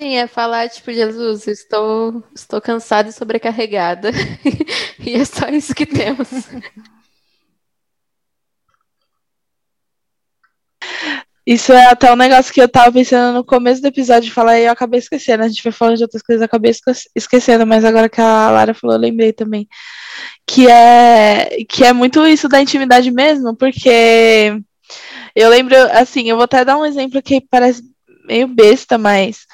Sim, é falar, tipo, Jesus, estou, estou cansada e sobrecarregada. e é só isso que temos. Isso é até um negócio que eu tava pensando no começo do episódio de falar e eu acabei esquecendo. A gente vai falando de outras coisas, eu acabei esquecendo, mas agora que a Lara falou, eu lembrei também. Que é, que é muito isso da intimidade mesmo, porque eu lembro, assim, eu vou até dar um exemplo que parece meio besta, mas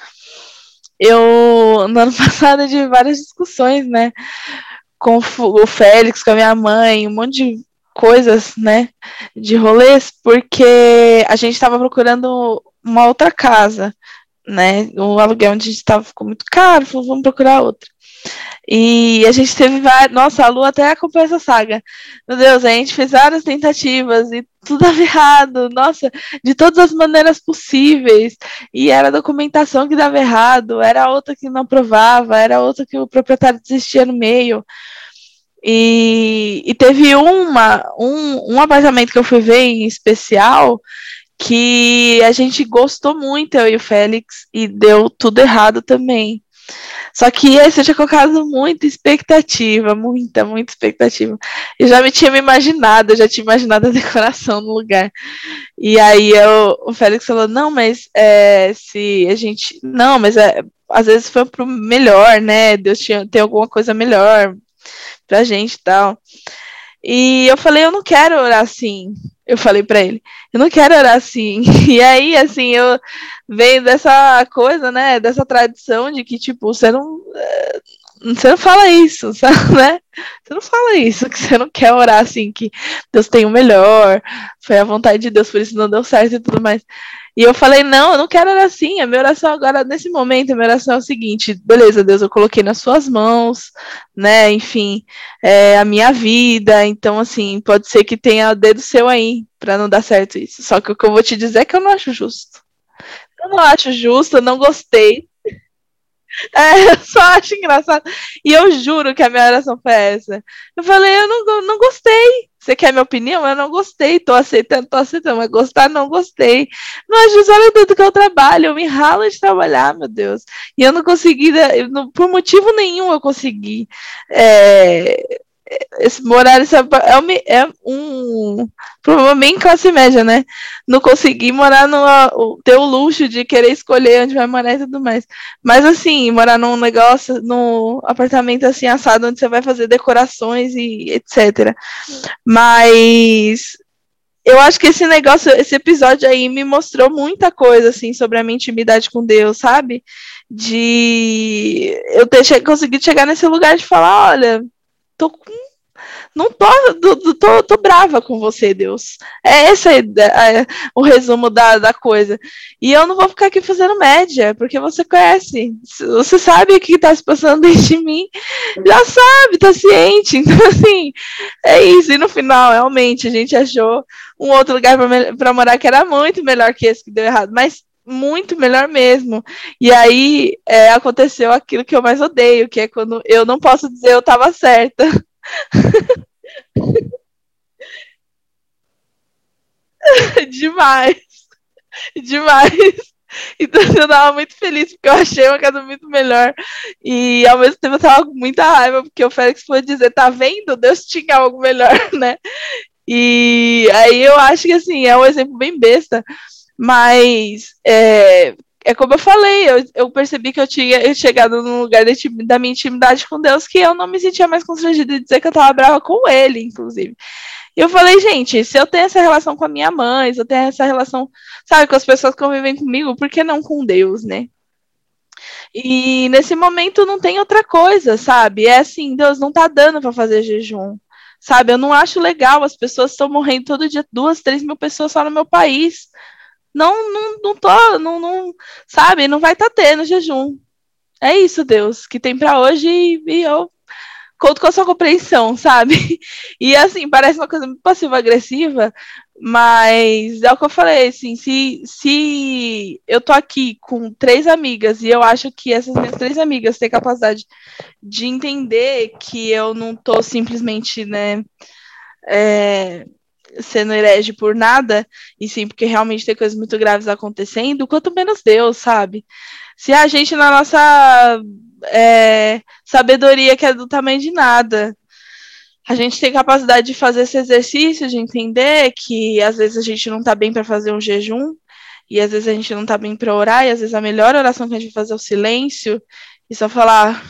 eu, no ano passado, tive várias discussões, né? Com o Félix, com a minha mãe, um monte de coisas, né? De rolês, porque a gente estava procurando uma outra casa, né? O aluguel onde a gente estava ficou muito caro, falou, vamos procurar outra. E a gente teve várias. Nossa, a Lu até acompanha essa saga. Meu Deus, a gente fez várias tentativas e tudo dava errado. Nossa, de todas as maneiras possíveis. E era documentação que dava errado, era outra que não aprovava, era outra que o proprietário desistia no meio. E, e teve uma, um, um apartamento que eu fui ver em especial que a gente gostou muito, eu e o Félix, e deu tudo errado também. Só que esse eu tinha colocado muita expectativa, muita, muita expectativa. Eu já me tinha me imaginado, eu já tinha imaginado a decoração no lugar. E aí eu, o Félix falou, não, mas é, se a gente. Não, mas é, às vezes foi pro melhor, né? Deus tinha, tem alguma coisa melhor pra gente e tal. E eu falei, eu não quero orar assim. Eu falei para ele, eu não quero orar assim. E aí, assim, eu venho dessa coisa, né, dessa tradição de que, tipo, você não. Eh, você não fala isso, sabe, né? Você não fala isso, que você não quer orar assim, que Deus tem o melhor, foi a vontade de Deus, por isso não deu certo e tudo mais. E eu falei, não, eu não quero orar assim. A minha oração agora, nesse momento, a minha oração é o seguinte: beleza, Deus, eu coloquei nas suas mãos, né? Enfim, é, a minha vida. Então, assim, pode ser que tenha o dedo seu aí para não dar certo isso. Só que o que eu vou te dizer é que eu não acho justo. Eu não acho justo, eu não gostei. É, eu só acho engraçado. E eu juro que a minha oração foi essa. Eu falei, eu não, não gostei. Você quer minha opinião? Eu não gostei, tô aceitando, tô aceitando, mas gostar não gostei. Mas olha tudo que eu trabalho, eu me ralo de trabalhar, meu Deus. E eu não consegui, eu não, por motivo nenhum eu consegui é, esse morar esse, é, é um problema bem classe média, né? Não conseguir morar no ter o luxo de querer escolher onde vai morar e tudo mais. Mas assim, morar num negócio, num apartamento assim assado onde você vai fazer decorações e etc. Mas eu acho que esse negócio, esse episódio aí me mostrou muita coisa assim sobre a minha intimidade com Deus, sabe? De eu ter che conseguido chegar nesse lugar de falar, olha, tô com não tô, tô, tô, tô, brava com você, Deus. É esse é, o resumo da, da coisa. E eu não vou ficar aqui fazendo média, porque você conhece. Você sabe o que está se passando dentro de mim. Já sabe, tá ciente. Então, assim, é isso. E no final, realmente, a gente achou um outro lugar para morar que era muito melhor que esse que deu errado. Mas muito melhor mesmo. E aí é, aconteceu aquilo que eu mais odeio, que é quando eu não posso dizer eu estava certa. demais. Demais. Então eu tava muito feliz porque eu achei uma casa muito melhor. E ao mesmo tempo eu tava com muita raiva, porque o Félix foi dizer, tá vendo? Deus tinha algo melhor, né? E aí eu acho que assim, é um exemplo bem besta, mas é, é como eu falei, eu, eu percebi que eu tinha chegado num lugar de, da minha intimidade com Deus que eu não me sentia mais constrangida de dizer que eu tava brava com ele, inclusive. E eu falei, gente, se eu tenho essa relação com a minha mãe, se eu tenho essa relação, sabe, com as pessoas que convivem comigo, por que não com Deus, né? E nesse momento não tem outra coisa, sabe? É assim, Deus não tá dando para fazer jejum. Sabe, eu não acho legal, as pessoas estão morrendo todo dia, duas, três mil pessoas só no meu país. Não, não, não tô, não, não sabe, não vai estar tá tendo jejum. É isso, Deus, que tem para hoje e, e eu conto com a sua compreensão, sabe? E assim, parece uma coisa muito passiva-agressiva, mas é o que eu falei, assim, se, se eu tô aqui com três amigas e eu acho que essas minhas três amigas têm capacidade de entender que eu não tô simplesmente, né, é, sendo herege por nada, e sim porque realmente tem coisas muito graves acontecendo, quanto menos Deus, sabe? Se a gente, na nossa é, sabedoria, que é do tamanho de nada, a gente tem capacidade de fazer esse exercício, de entender que às vezes a gente não está bem para fazer um jejum, e às vezes a gente não está bem para orar, e às vezes a melhor oração que a gente vai fazer é o silêncio, e só falar.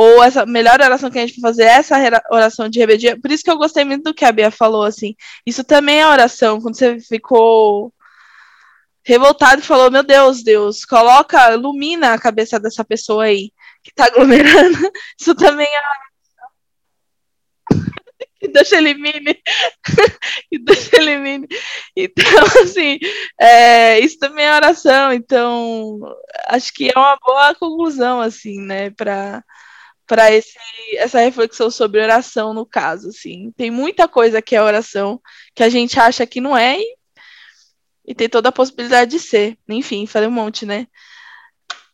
Ou essa melhor oração que a gente vai fazer é essa oração de rebeldia. Por isso que eu gostei muito do que a Bia falou, assim. Isso também é oração, quando você ficou revoltado e falou: Meu Deus, Deus, coloca, ilumina a cabeça dessa pessoa aí que tá aglomerando. Isso também é que Deus elimine, que Deus elimine. Então, assim, é, isso também é oração. Então, acho que é uma boa conclusão, assim, né, para para essa reflexão sobre oração no caso, assim. Tem muita coisa que é oração que a gente acha que não é e, e tem toda a possibilidade de ser. Enfim, falei um monte, né?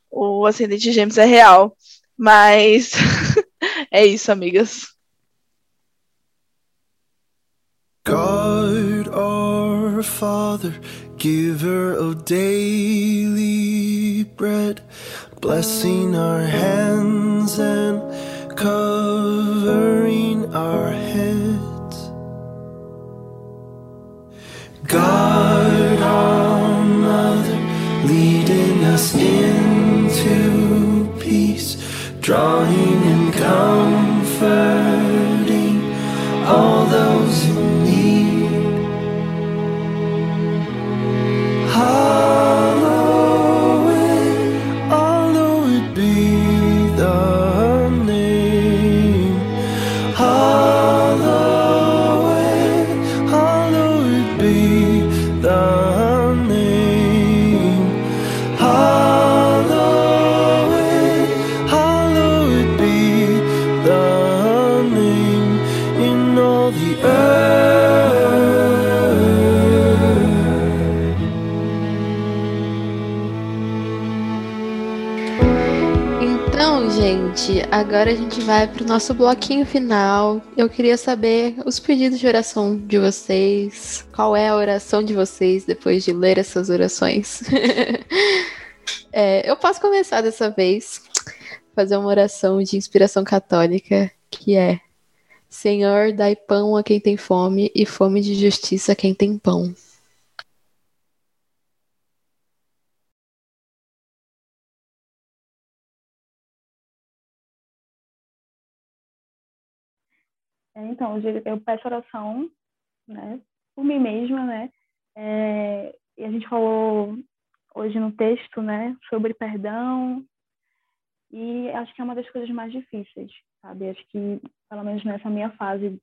O ascendente de gêmeos é real. Mas é isso, amigas. God our Father, giver of daily bread, blessing our hands and covering our heads. God our Mother, leading us into peace, drawing and comforting all agora a gente vai para o nosso bloquinho final. Eu queria saber os pedidos de oração de vocês. Qual é a oração de vocês depois de ler essas orações? é, eu posso começar dessa vez. Fazer uma oração de inspiração católica que é: Senhor, dai pão a quem tem fome e fome de justiça a quem tem pão. Então, eu peço oração, né, por mim mesma, né, é, e a gente falou hoje no texto, né, sobre perdão, e acho que é uma das coisas mais difíceis, sabe? Acho que, pelo menos nessa minha fase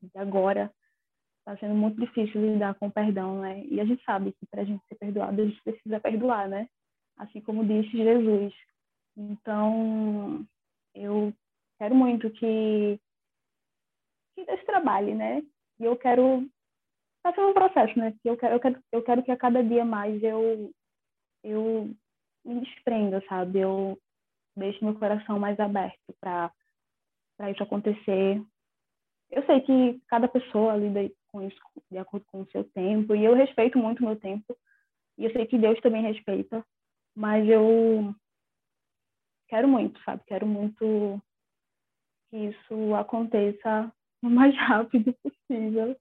de agora, está sendo muito difícil lidar com o perdão, né? E a gente sabe que para a gente ser perdoado, a gente precisa perdoar, né? Assim como disse Jesus. Então, eu quero muito que que Deus trabalhe, né? E eu quero fazer um processo, né? Eu quero, eu quero, eu quero que a cada dia mais eu eu me desprenda, sabe? Eu deixe meu coração mais aberto para para isso acontecer. Eu sei que cada pessoa lida com isso de acordo com o seu tempo e eu respeito muito meu tempo e eu sei que Deus também respeita, mas eu quero muito, sabe? Quero muito que isso aconteça o mais rápido possível.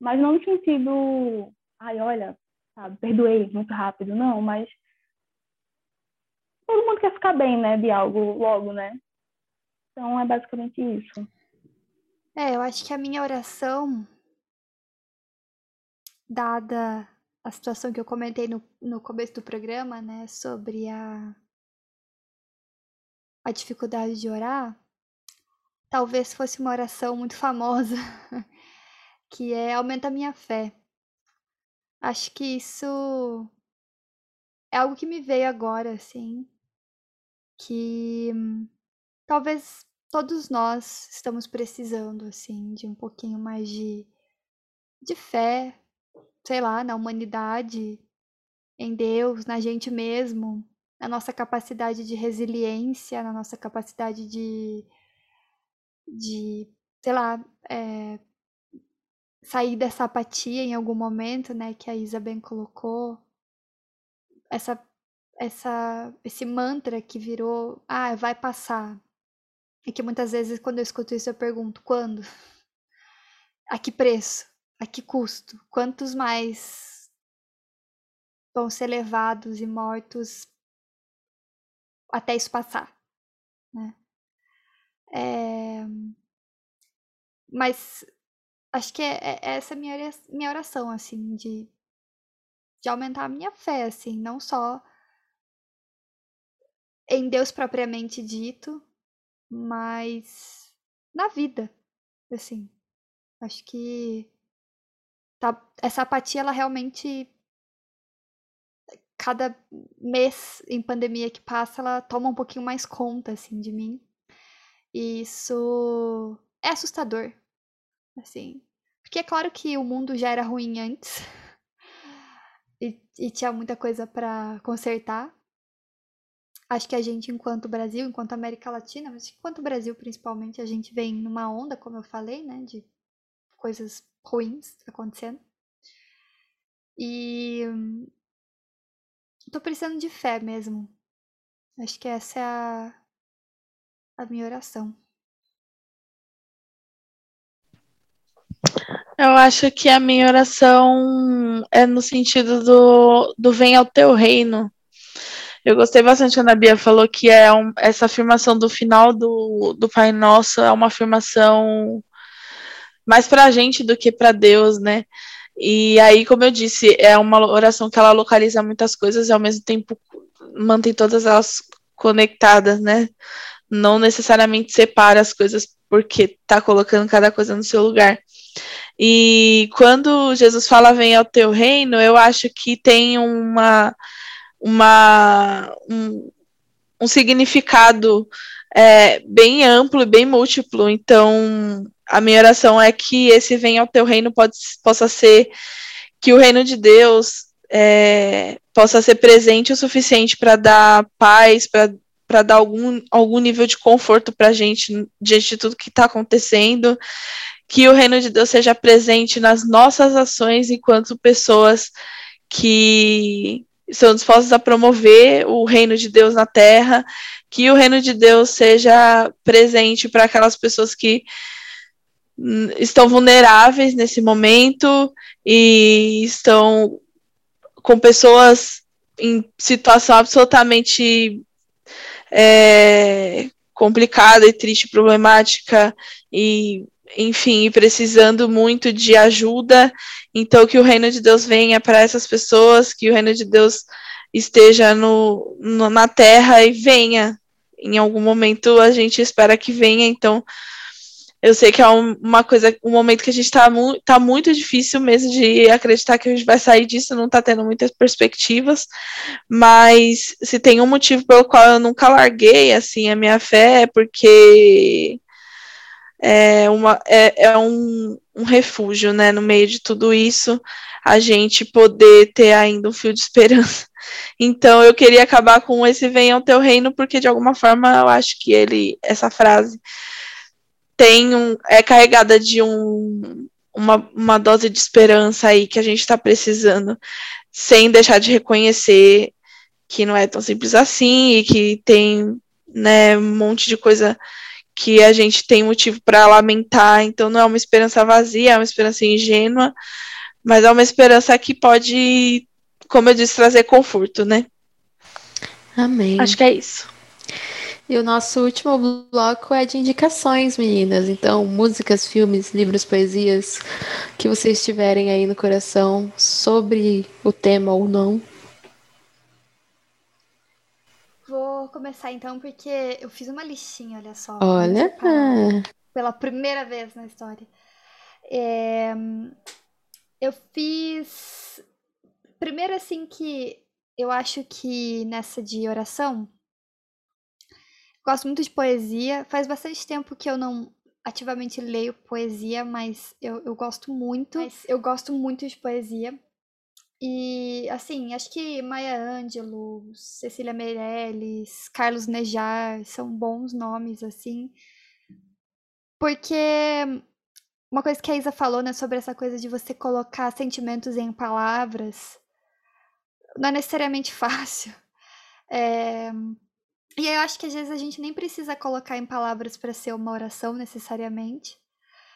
Mas não no sentido, ai, olha, sabe, perdoei muito rápido, não, mas todo mundo quer ficar bem, né, de algo logo, né? Então é basicamente isso. É, eu acho que a minha oração, dada a situação que eu comentei no, no começo do programa, né, sobre a, a dificuldade de orar, talvez fosse uma oração muito famosa, que é aumenta a minha fé. Acho que isso é algo que me veio agora, assim, que talvez todos nós estamos precisando, assim, de um pouquinho mais de, de fé, sei lá, na humanidade, em Deus, na gente mesmo, na nossa capacidade de resiliência, na nossa capacidade de, de sei lá, é, sair dessa apatia em algum momento, né, que a Isa bem colocou. Essa, essa, esse mantra que virou, ah, vai passar. E que muitas vezes quando eu escuto isso eu pergunto, quando? A que preço? A que custo? Quantos mais vão ser levados e mortos até isso passar? Né? É... Mas acho que é, é, é essa minha, minha oração, assim, de, de aumentar a minha fé, assim, não só em Deus propriamente dito, mas na vida, assim. Acho que tá, essa apatia, ela realmente cada mês em pandemia que passa, ela toma um pouquinho mais conta, assim, de mim. E isso é assustador, assim. Porque é claro que o mundo já era ruim antes. e, e tinha muita coisa para consertar. Acho que a gente, enquanto Brasil, enquanto América Latina, mas enquanto Brasil principalmente, a gente vem numa onda, como eu falei, né, de coisas ruins acontecendo. E tô precisando de fé mesmo. Acho que essa é a, a minha oração. Eu acho que a minha oração é no sentido do, do vem ao teu reino. Eu gostei bastante quando a Bia falou que é um, essa afirmação do final do, do Pai Nosso é uma afirmação mais para a gente do que para Deus, né? E aí, como eu disse, é uma oração que ela localiza muitas coisas e ao mesmo tempo mantém todas elas conectadas, né? Não necessariamente separa as coisas porque tá colocando cada coisa no seu lugar. E quando Jesus fala vem ao teu reino, eu acho que tem uma, uma um, um significado é, bem amplo e bem múltiplo. Então, a minha oração é que esse vem ao teu reino pode, possa ser que o reino de Deus é, possa ser presente o suficiente para dar paz, para dar algum, algum nível de conforto para a gente diante de tudo que está acontecendo, que o reino de Deus seja presente nas nossas ações enquanto pessoas que estão dispostas a promover o reino de Deus na terra, que o reino de Deus seja presente para aquelas pessoas que hum, estão vulneráveis nesse momento e estão com pessoas em situação absolutamente é, complicada e triste, problemática e enfim, precisando muito de ajuda. Então, que o reino de Deus venha para essas pessoas, que o reino de Deus esteja no, no, na terra e venha. Em algum momento a gente espera que venha, então eu sei que é um, uma coisa, um momento que a gente está mu tá muito difícil mesmo de acreditar que a gente vai sair disso, não está tendo muitas perspectivas, mas se tem um motivo pelo qual eu nunca larguei assim a minha fé é porque é, uma, é, é um, um refúgio, né? No meio de tudo isso, a gente poder ter ainda um fio de esperança. Então eu queria acabar com esse venha ao teu reino, porque de alguma forma eu acho que ele, essa frase, tem um, é carregada de um, uma, uma dose de esperança aí que a gente está precisando, sem deixar de reconhecer que não é tão simples assim e que tem né, um monte de coisa que a gente tem motivo para lamentar, então não é uma esperança vazia, é uma esperança ingênua, mas é uma esperança que pode como eu disse, trazer conforto, né? Amém. Acho que é isso. E o nosso último bloco é de indicações, meninas. Então, músicas, filmes, livros, poesias que vocês tiverem aí no coração sobre o tema ou não. Vou começar então, porque eu fiz uma listinha, olha só. Olha. Pela primeira vez na história. É, eu fiz. Primeiro, assim, que eu acho que nessa de oração. Gosto muito de poesia. Faz bastante tempo que eu não ativamente leio poesia, mas eu, eu gosto muito. Mas eu gosto muito de poesia. E, assim, acho que Maya Angelou, Cecília Meirelles, Carlos Nejar são bons nomes, assim. Porque uma coisa que a Isa falou, né, sobre essa coisa de você colocar sentimentos em palavras, não é necessariamente fácil. É... E eu acho que às vezes a gente nem precisa colocar em palavras para ser uma oração necessariamente.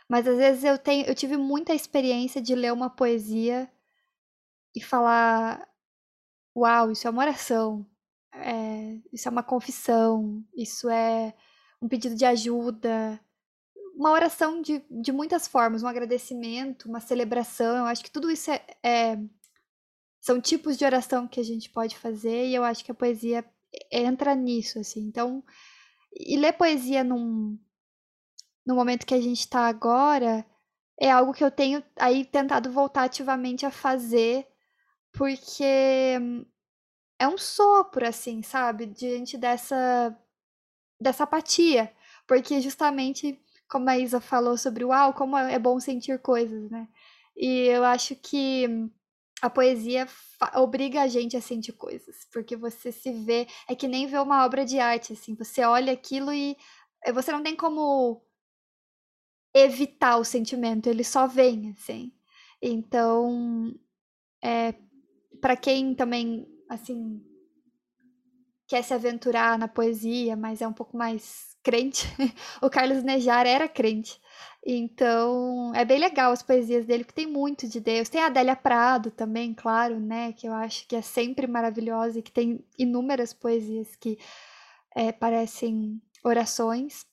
Mas às vezes eu tenho, eu tive muita experiência de ler uma poesia e falar: Uau, isso é uma oração, é, isso é uma confissão, isso é um pedido de ajuda, uma oração de, de muitas formas, um agradecimento, uma celebração. Eu acho que tudo isso é, é, são tipos de oração que a gente pode fazer e eu acho que a poesia entra nisso, assim. Então, e ler poesia num, no momento que a gente está agora é algo que eu tenho aí tentado voltar ativamente a fazer porque é um sopro, assim, sabe? Diante dessa, dessa apatia. Porque justamente, como a Isa falou sobre uau, como é bom sentir coisas, né? E eu acho que a poesia obriga a gente a sentir coisas, porque você se vê, é que nem ver uma obra de arte, assim, você olha aquilo e eh, você não tem como evitar o sentimento, ele só vem, assim. Então, é, para quem também, assim, quer se aventurar na poesia, mas é um pouco mais crente, o Carlos Nejar era crente. Então, é bem legal as poesias dele, que tem muito de Deus. Tem a Adélia Prado também, claro, né? Que eu acho que é sempre maravilhosa e que tem inúmeras poesias que é, parecem orações.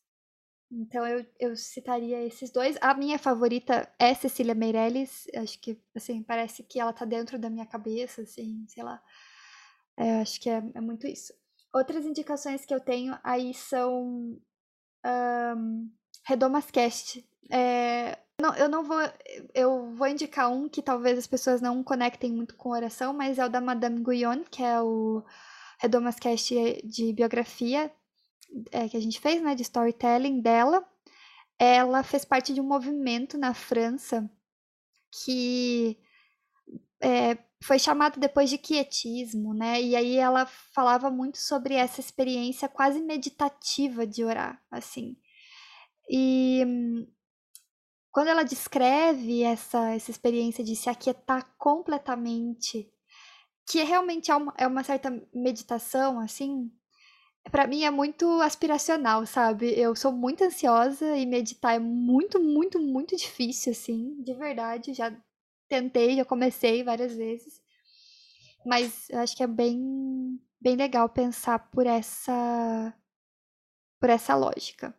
Então eu, eu citaria esses dois. A minha favorita é Cecília Meirelles. Acho que, assim, parece que ela tá dentro da minha cabeça, assim, sei lá. É, acho que é, é muito isso. Outras indicações que eu tenho aí são um, Redomas Cast. É, não, eu não vou. Eu vou indicar um que talvez as pessoas não conectem muito com oração, mas é o da Madame Guyon, que é o Redomas Cast de biografia é, que a gente fez, né, de storytelling dela, ela fez parte de um movimento na França que é, foi chamado depois de quietismo, né? E aí ela falava muito sobre essa experiência quase meditativa de orar, assim. E quando ela descreve essa, essa experiência de se aquietar completamente, que realmente é uma, é uma certa meditação, assim, para mim é muito aspiracional, sabe? Eu sou muito ansiosa e meditar é muito, muito, muito difícil, assim, de verdade. Já tentei, já comecei várias vezes. Mas eu acho que é bem, bem legal pensar por essa, por essa lógica.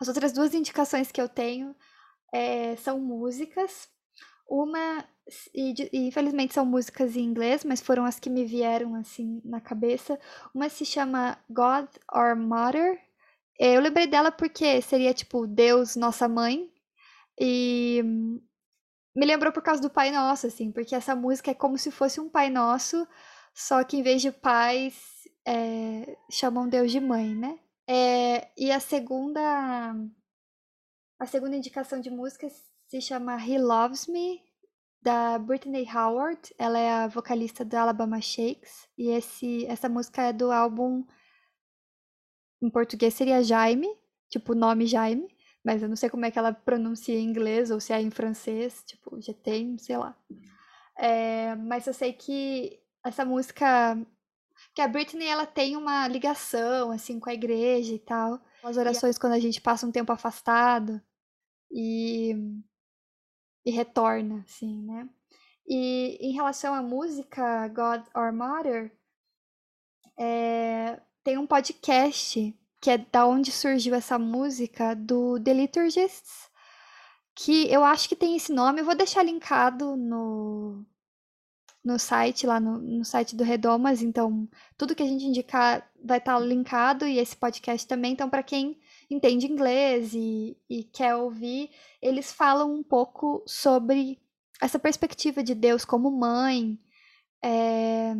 As outras duas indicações que eu tenho é, são músicas. Uma, e, e, infelizmente são músicas em inglês, mas foram as que me vieram assim na cabeça. Uma se chama God or Mother. É, eu lembrei dela porque seria tipo Deus, nossa mãe. E me lembrou por causa do Pai Nosso, assim, porque essa música é como se fosse um Pai Nosso, só que em vez de pais, é, chamam Deus de mãe, né? É, e a segunda. A segunda indicação de música se chama He Loves Me, da Brittany Howard. Ela é a vocalista do Alabama Shakes. E esse, essa música é do álbum. Em português seria Jaime, tipo o nome Jaime. Mas eu não sei como é que ela pronuncia em inglês ou se é em francês, tipo GT, sei lá. É, mas eu sei que essa música. Que a Britney ela tem uma ligação assim com a igreja e tal. As orações quando a gente passa um tempo afastado. E e retorna, assim, né? E em relação à música God or Mother, é, tem um podcast que é da onde surgiu essa música do The Liturgists, que eu acho que tem esse nome. Eu vou deixar linkado no, no site, lá no, no site do Redomas. Então, tudo que a gente indicar vai estar tá linkado e esse podcast também. Então, para quem entende inglês e, e quer ouvir, eles falam um pouco sobre essa perspectiva de Deus como mãe. É...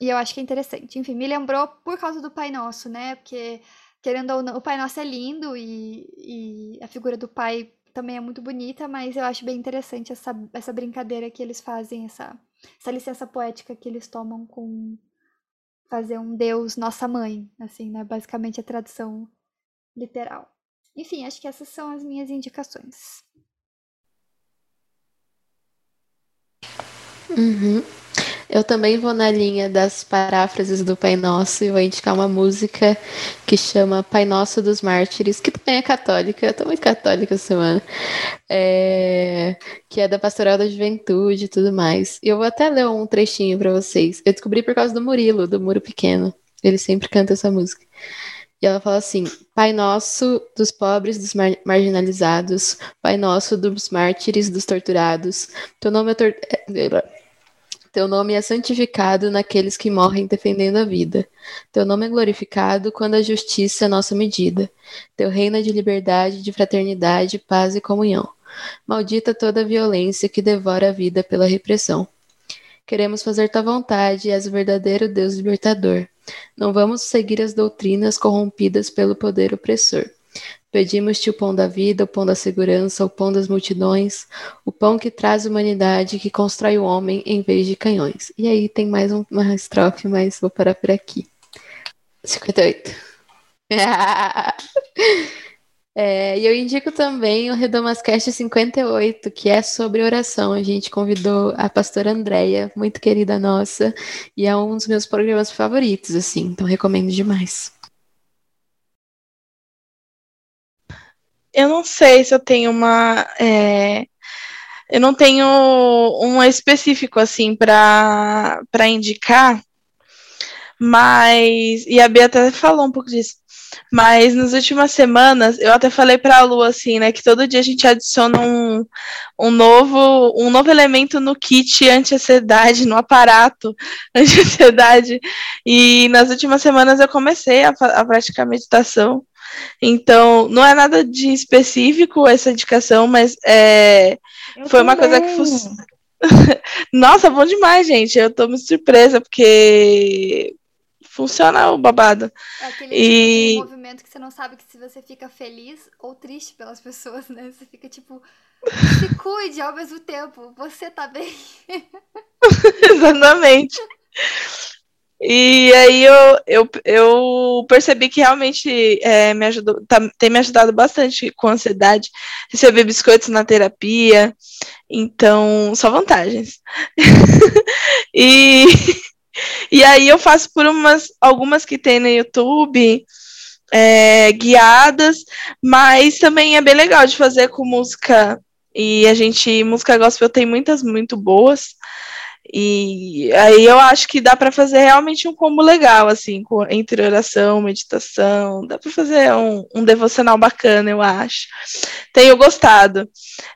E eu acho que é interessante. Enfim, me lembrou por causa do Pai Nosso, né? Porque, querendo ou não, o Pai Nosso é lindo e, e a figura do Pai também é muito bonita, mas eu acho bem interessante essa, essa brincadeira que eles fazem, essa, essa licença poética que eles tomam com fazer um Deus nossa mãe, assim, né? Basicamente a tradução literal. Enfim, acho que essas são as minhas indicações. Uhum. Eu também vou na linha das paráfrases do Pai Nosso e vou indicar uma música que chama Pai Nosso dos Mártires, que também é católica, eu tô muito católica essa semana, é... que é da Pastoral da Juventude e tudo mais. E eu vou até ler um trechinho para vocês. Eu descobri por causa do Murilo, do Muro Pequeno. Ele sempre canta essa música. E ela fala assim: Pai nosso dos pobres, dos mar marginalizados, Pai nosso dos mártires, dos torturados, teu nome é. Tor teu nome é santificado naqueles que morrem defendendo a vida. Teu nome é glorificado quando a justiça é nossa medida. Teu reino é de liberdade, de fraternidade, paz e comunhão. Maldita toda a violência que devora a vida pela repressão. Queremos fazer tua vontade, és o verdadeiro Deus libertador. Não vamos seguir as doutrinas corrompidas pelo poder opressor. Pedimos-te o pão da vida, o pão da segurança, o pão das multidões, o pão que traz humanidade, que constrói o homem em vez de canhões. E aí tem mais um, uma estrofe, mas vou parar por aqui. 58. é, e eu indico também o Redomascast 58, que é sobre oração. A gente convidou a pastora Andréia, muito querida nossa, e é um dos meus programas favoritos, assim, então recomendo demais. Eu não sei se eu tenho uma. É, eu não tenho um específico assim para indicar, mas. E a Bia até falou um pouco disso. Mas nas últimas semanas, eu até falei para a Lu assim, né, que todo dia a gente adiciona um, um, novo, um novo elemento no kit anti-ansiedade, no aparato anti-ansiedade. E nas últimas semanas eu comecei a, a praticar meditação. Então, não é nada de específico essa indicação, mas é, foi também. uma coisa que. Nossa, bom demais, gente. Eu tô muito surpresa, porque funciona o babado. É aquele e... tipo movimento que você não sabe que se você fica feliz ou triste pelas pessoas, né? Você fica tipo, se cuide ao mesmo tempo, você tá bem. Exatamente. E aí eu, eu, eu percebi que realmente é, me ajudou, tá, tem me ajudado bastante com ansiedade, receber biscoitos na terapia, então só vantagens. e, e aí eu faço por umas algumas que tem no YouTube. É, guiadas, mas também é bem legal de fazer com música e a gente, música gospel tem muitas muito boas. E aí eu acho que dá para fazer realmente um combo legal, assim, com, entre oração, meditação, dá para fazer um, um, devocional bacana, eu acho. Tenho gostado.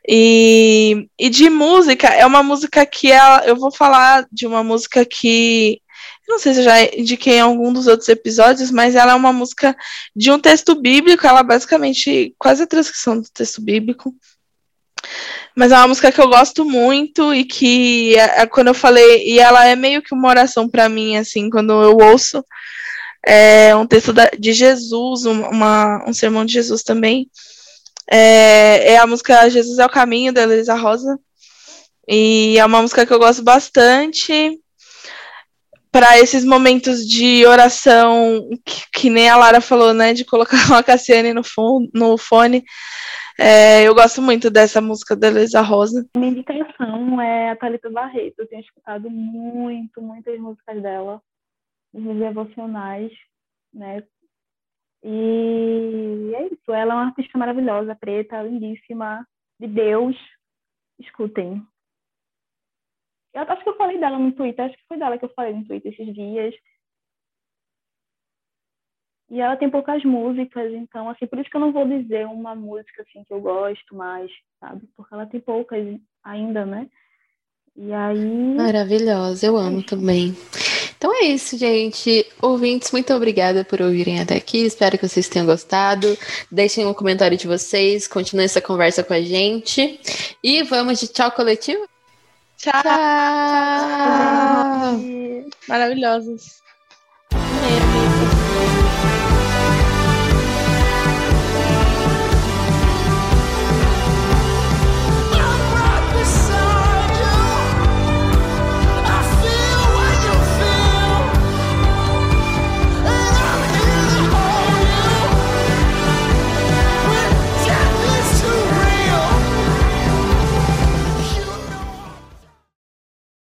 E, e de música, é uma música que ela, eu vou falar de uma música que não sei se eu já indiquei em algum dos outros episódios, mas ela é uma música de um texto bíblico, ela é basicamente quase a transcrição do texto bíblico. Mas é uma música que eu gosto muito e que é, é quando eu falei, e ela é meio que uma oração para mim, assim, quando eu ouço. É um texto da, de Jesus, uma, um sermão de Jesus também. É, é a música Jesus é o Caminho, da Elisa Rosa. E é uma música que eu gosto bastante para esses momentos de oração, que, que, nem a Lara falou, né, de colocar uma Cassiane no, no fone, é, eu gosto muito dessa música da Elisa Rosa. Minha indicação é a Thalita Barreto. Eu tenho escutado muito, muitas músicas dela, nos devocionais, né? E é isso. Ela é uma artista maravilhosa, preta, lindíssima, de Deus. escutem. Eu acho que eu falei dela no Twitter, acho que foi dela que eu falei no Twitter esses dias. E ela tem poucas músicas, então, assim, por isso que eu não vou dizer uma música, assim, que eu gosto mais, sabe? Porque ela tem poucas ainda, né? E aí... Maravilhosa, eu amo também. Então é isso, gente. Ouvintes, muito obrigada por ouvirem até aqui. Espero que vocês tenham gostado. Deixem um comentário de vocês, continuem essa conversa com a gente. E vamos de tchau coletivo? Tchau! Tchau! Maravilhosos.